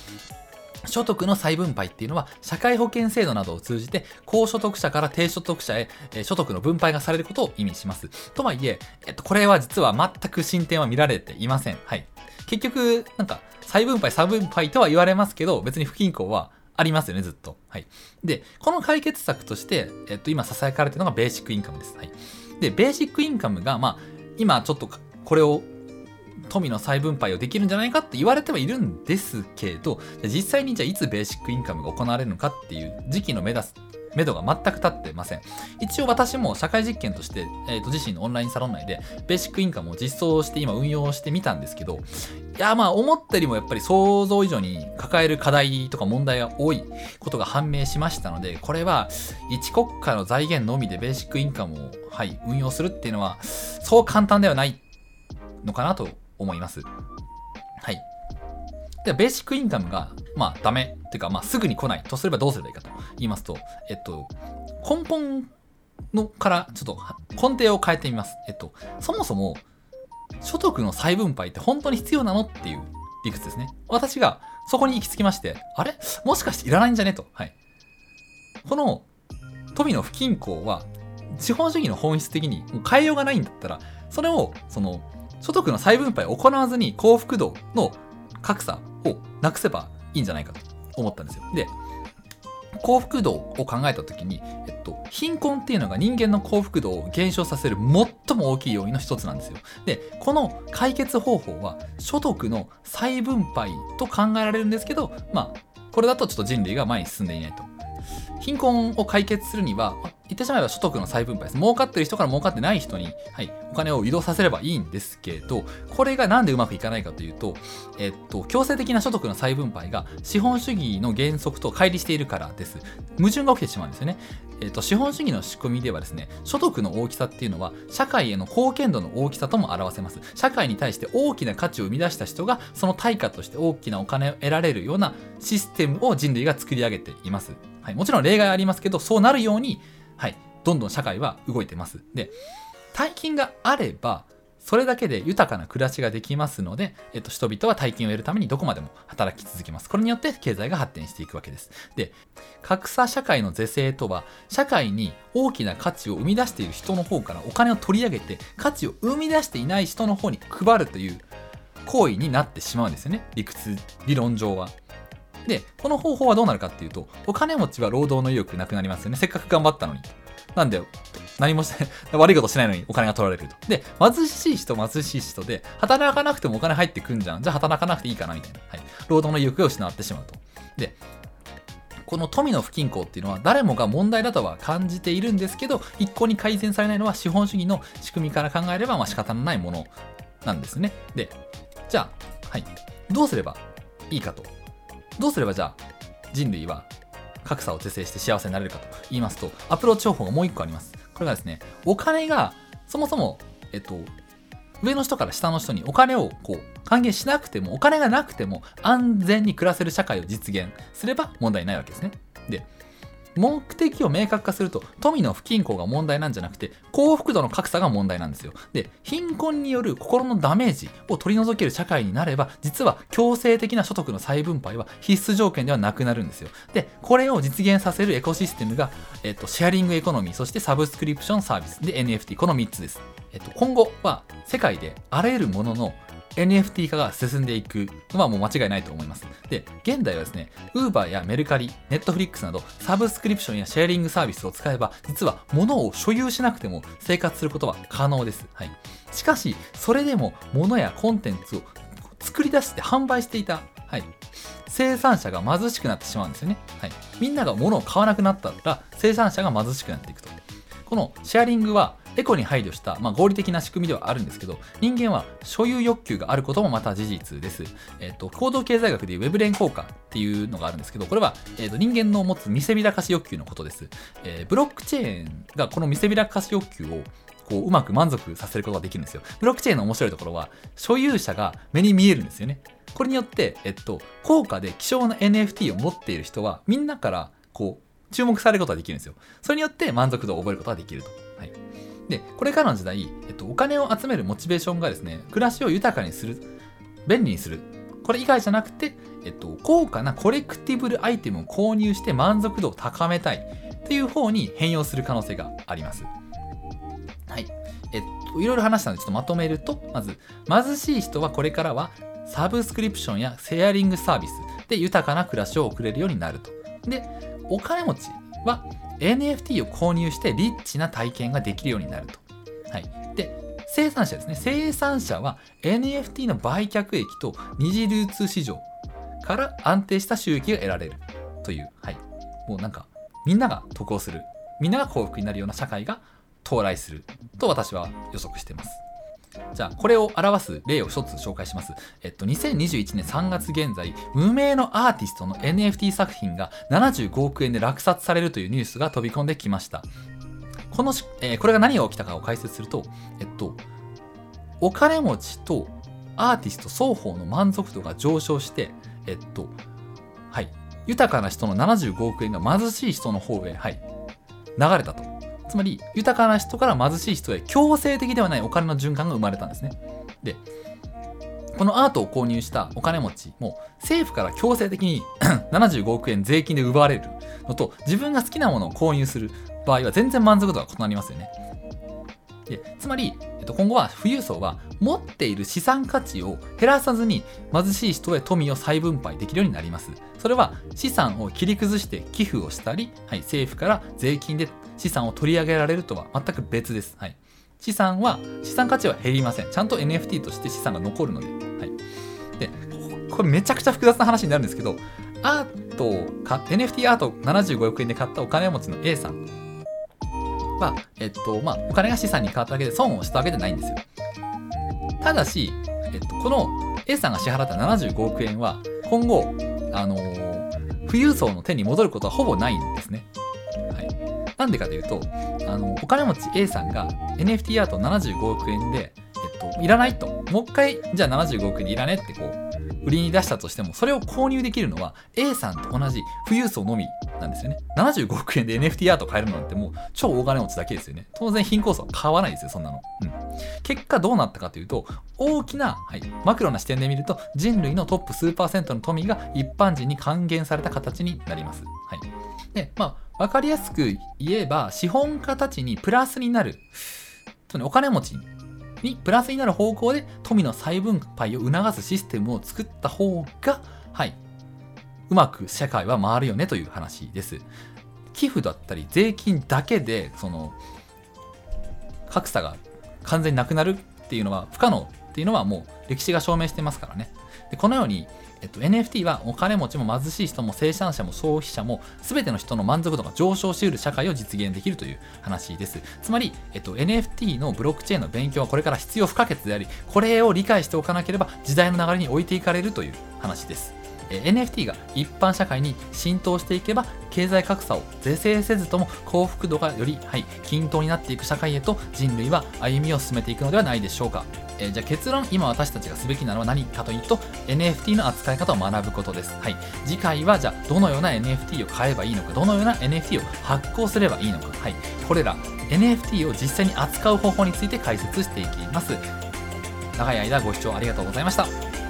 所得の再分配っていうのは社会保険制度などを通じて高所得者から低所得者へ、所得の分配がされることを意味します。とはいえ、えっと、これは実は全く進展は見られていません。はい。結局、なんか、再分配、差分配とは言われますけど、別に不均衡はありますよね、ずっと。はい。で、この解決策として、えっと、今囁かれてるのがベーシックインカムです。はい。で、ベーシックインカムが、まあ、今ちょっとこれを富の再分配をできるんじゃないかって言われてはいるんですけど、実際にじゃあいつベーシックインカムが行われるのかっていう時期の目指す目処が全く立ってません。一応私も社会実験として、えー、と自身のオンラインサロン内でベーシックインカムを実装して今運用してみたんですけど、いやまあ思ったよりもやっぱり想像以上に抱える課題とか問題が多いことが判明しましたので、これは一国家の財源のみでベーシックインカムを、はい、運用するっていうのはそう簡単ではないのかなと思います。はい。で、ベーシックインカムが、まあ、ダメっていうか、まあ、すぐに来ないとすればどうすればいいかと言いますと、えっと、根本のからちょっと根底を変えてみます。えっと、そもそも所得の再分配って本当に必要なのっていう理屈ですね。私がそこに行き着きまして、あれ？もしかしていらないんじゃね？と。はい。この富の不均衡は資本主義の本質的に変えようがないんだったら、それをその所得の再分配を行わずに幸福度の格差をなくせばいいんじゃないかと思ったんですよ。で、幸福度を考えた時に、えっと、貧困っていうのが人間の幸福度を減少させる最も大きい要因の一つなんですよ。で、この解決方法は所得の再分配と考えられるんですけど、まあ、これだとちょっと人類が前に進んでいないと。貧困を解決するには、言ってしまえば所得の再分配です。儲かってる人から儲かってない人に、はい、お金を移動させればいいんですけど、これがなんでうまくいかないかというと、えっと、強制的な所得の再分配が資本主義の原則と乖離しているからです。矛盾が起きてしまうんですよね。えっと、資本主義の仕組みではですね、所得の大きさっていうのは、社会への貢献度の大きさとも表せます。社会に対して大きな価値を生み出した人が、その対価として大きなお金を得られるようなシステムを人類が作り上げています。はい、もちろん例外ありますけど、そうなるように、はい、どんどん社会は動いてます。で、大金があれば、それだけで豊かな暮らしができますので、えっと、人々は大金を得るためにどこまでも働き続けます。これによって経済が発展していくわけです。で、格差社会の是正とは、社会に大きな価値を生み出している人の方からお金を取り上げて、価値を生み出していない人の方に配るという行為になってしまうんですよね。理屈、理論上は。で、この方法はどうなるかっていうと、お金持ちは労働の意欲なくなりますよね。せっかく頑張ったのに。なんで、何もして、悪いことしないのにお金が取られると。で、貧しい人、貧しい人で、働かなくてもお金入ってくんじゃん。じゃあ働かなくていいかなみたいな。はい。労働の意欲が失ってしまうと。で、この富の不均衡っていうのは誰もが問題だとは感じているんですけど、一向に改善されないのは資本主義の仕組みから考えればまあ仕方のないものなんですね。で、じゃあ、はい。どうすればいいかとどうすればじゃあ人類は格差を是正して幸せになれるかと言いますと、アプローチ方法がもう一個あります。これがですね、お金がそもそも、えっと、上の人から下の人にお金をこう還元しなくても、お金がなくても安全に暮らせる社会を実現すれば問題ないわけですね。で、目的を明確化すると富の不均衡が問題なんじゃなくて幸福度の格差が問題なんですよ。で貧困による心のダメージを取り除ける社会になれば実は強制的な所得の再分配は必須条件ではなくなるんですよ。でこれを実現させるエコシステムが、えっと、シェアリングエコノミーそしてサブスクリプションサービスで NFT この3つです、えっと、今後は世界であらゆるものの NFT 化が進んでいくのはもう間違いないと思います。で、現代はですね、Uber やメルカリ、Netflix などサブスクリプションやシェアリングサービスを使えば、実は物を所有しなくても生活することは可能です。はい。しかし、それでも物やコンテンツを作り出して販売していた、はい、生産者が貧しくなってしまうんですよね。はい。みんなが物を買わなくなったら、生産者が貧しくなっていくと。このシェアリングはエコに配慮した、まあ、合理的な仕組みではあるんですけど、人間は所有欲求があることもまた事実です。えっ、と、行動経済学でいうウェブ連効果っていうのがあるんですけど、これは、えっ、と、人間の持つ見せびらかし欲求のことです。えー、ブロックチェーンがこの見せびらかし欲求をこううまく満足させることができるんですよ。ブロックチェーンの面白いところは、所有者が目に見えるんですよね。これによって、えっと、高価で希少な NFT を持っている人は、みんなから、こう、注目されることができるんですよ。それによって満足度を覚えることができると。で、これからの時代、えっと、お金を集めるモチベーションがですね、暮らしを豊かにする、便利にする。これ以外じゃなくて、えっと、高価なコレクティブルアイテムを購入して満足度を高めたいっていう方に変容する可能性があります。はい。えっと、いろいろ話したのでちょっとまとめると、まず、貧しい人はこれからはサブスクリプションやセアリングサービスで豊かな暮らしを送れるようになると。で、お金持ちは NFT を購入してリッチな体験ができるようになると。はい。で、生産者ですね。生産者は NFT の売却益と二次流通市場から安定した収益が得られるという、はい。もうなんか、みんなが得をするみんなが幸福になるような社会が到来すると私は予測してますじゃあこれを表す例を一つ紹介しますえっと2021年3月現在無名のアーティストの NFT 作品が75億円で落札されるというニュースが飛び込んできましたこのし、えーこれが何が起きたかを解説するとえっとお金持ちとアーティスト双方の満足度が上昇してえっとはい豊かな人の75億円が貧しい人の方へ、はい、流れたと。つまり、豊かな人から貧しい人へ強制的ではないお金の循環が生まれたんですね。で、このアートを購入したお金持ちも政府から強制的に 75億円税金で奪われるのと自分が好きなものを購入する場合は全然満足度が異なりますよね。でつまり、えっと、今後は富裕層は持っている資産価値を減らさずに貧しい人へ富を再分配できるようになります。それは資産を切り崩して寄付をしたり、はい、政府から税金で資産を取り上げられるとは全く別です。はい、資産は資産価値は減りません。ちゃんと NFT として資産が残るので。はい、でこれめちゃくちゃ複雑な話になるんですけどアートを NFT アート75億円で買ったお金持ちの A さんは、えっとまあ、お金が資産に変わっただけで損をしたわけじゃないんですよ。ただし、えっと、この A さんが支払った75億円は今後、あのー富裕層の手に戻ることはほぼないんですね。なんでかというとあのお金持ち A さんが NFT アート75億円で、えっと、いらないと。もう一回じゃあ75億円でいらねってこう売りに出したとしてもそれを購入できるのは A さんと同じ富裕層のみ。なんですよね。75億円で NFT アート買えるなんてもう超大金持ちだけですよね。当然貧困層は買わないですよそんなの、うん、結果どうなったかというと大きな、はい、マクロな視点で見ると人類のトップ数パーセントの富が一般人に還元された形になります、はい、でまあ分かりやすく言えば資本家たちにプラスになるつまりお金持ちにプラスになる方向で富の再分配を促すシステムを作った方が、はい、うまく社会は回るよねという話です。寄付だったり税金だけでその格差が完全になくなるっていうのは不可能っていうのはもう歴史が証明してますからね。でこのように、えっと、NFT はお金持ちも貧しい人も生産者も消費者も全ての人の満足度が上昇しうる社会を実現できるという話です。つまり、えっと、NFT のブロックチェーンの勉強はこれから必要不可欠であり、これを理解しておかなければ時代の流れに置いていかれるという話です。NFT が一般社会に浸透していけば経済格差を是正せずとも幸福度がより、はい、均等になっていく社会へと人類は歩みを進めていくのではないでしょうか、えーじゃあ結論今私たちがすべきなのは何かというと NFT の扱い方を学ぶことです、はい、次回はじゃあどのような NFT を買えばいいのかどのような NFT を発行すればいいのか、はい、これら NFT を実際に扱う方法について解説していきます。長い間ご視聴ありがとうございました。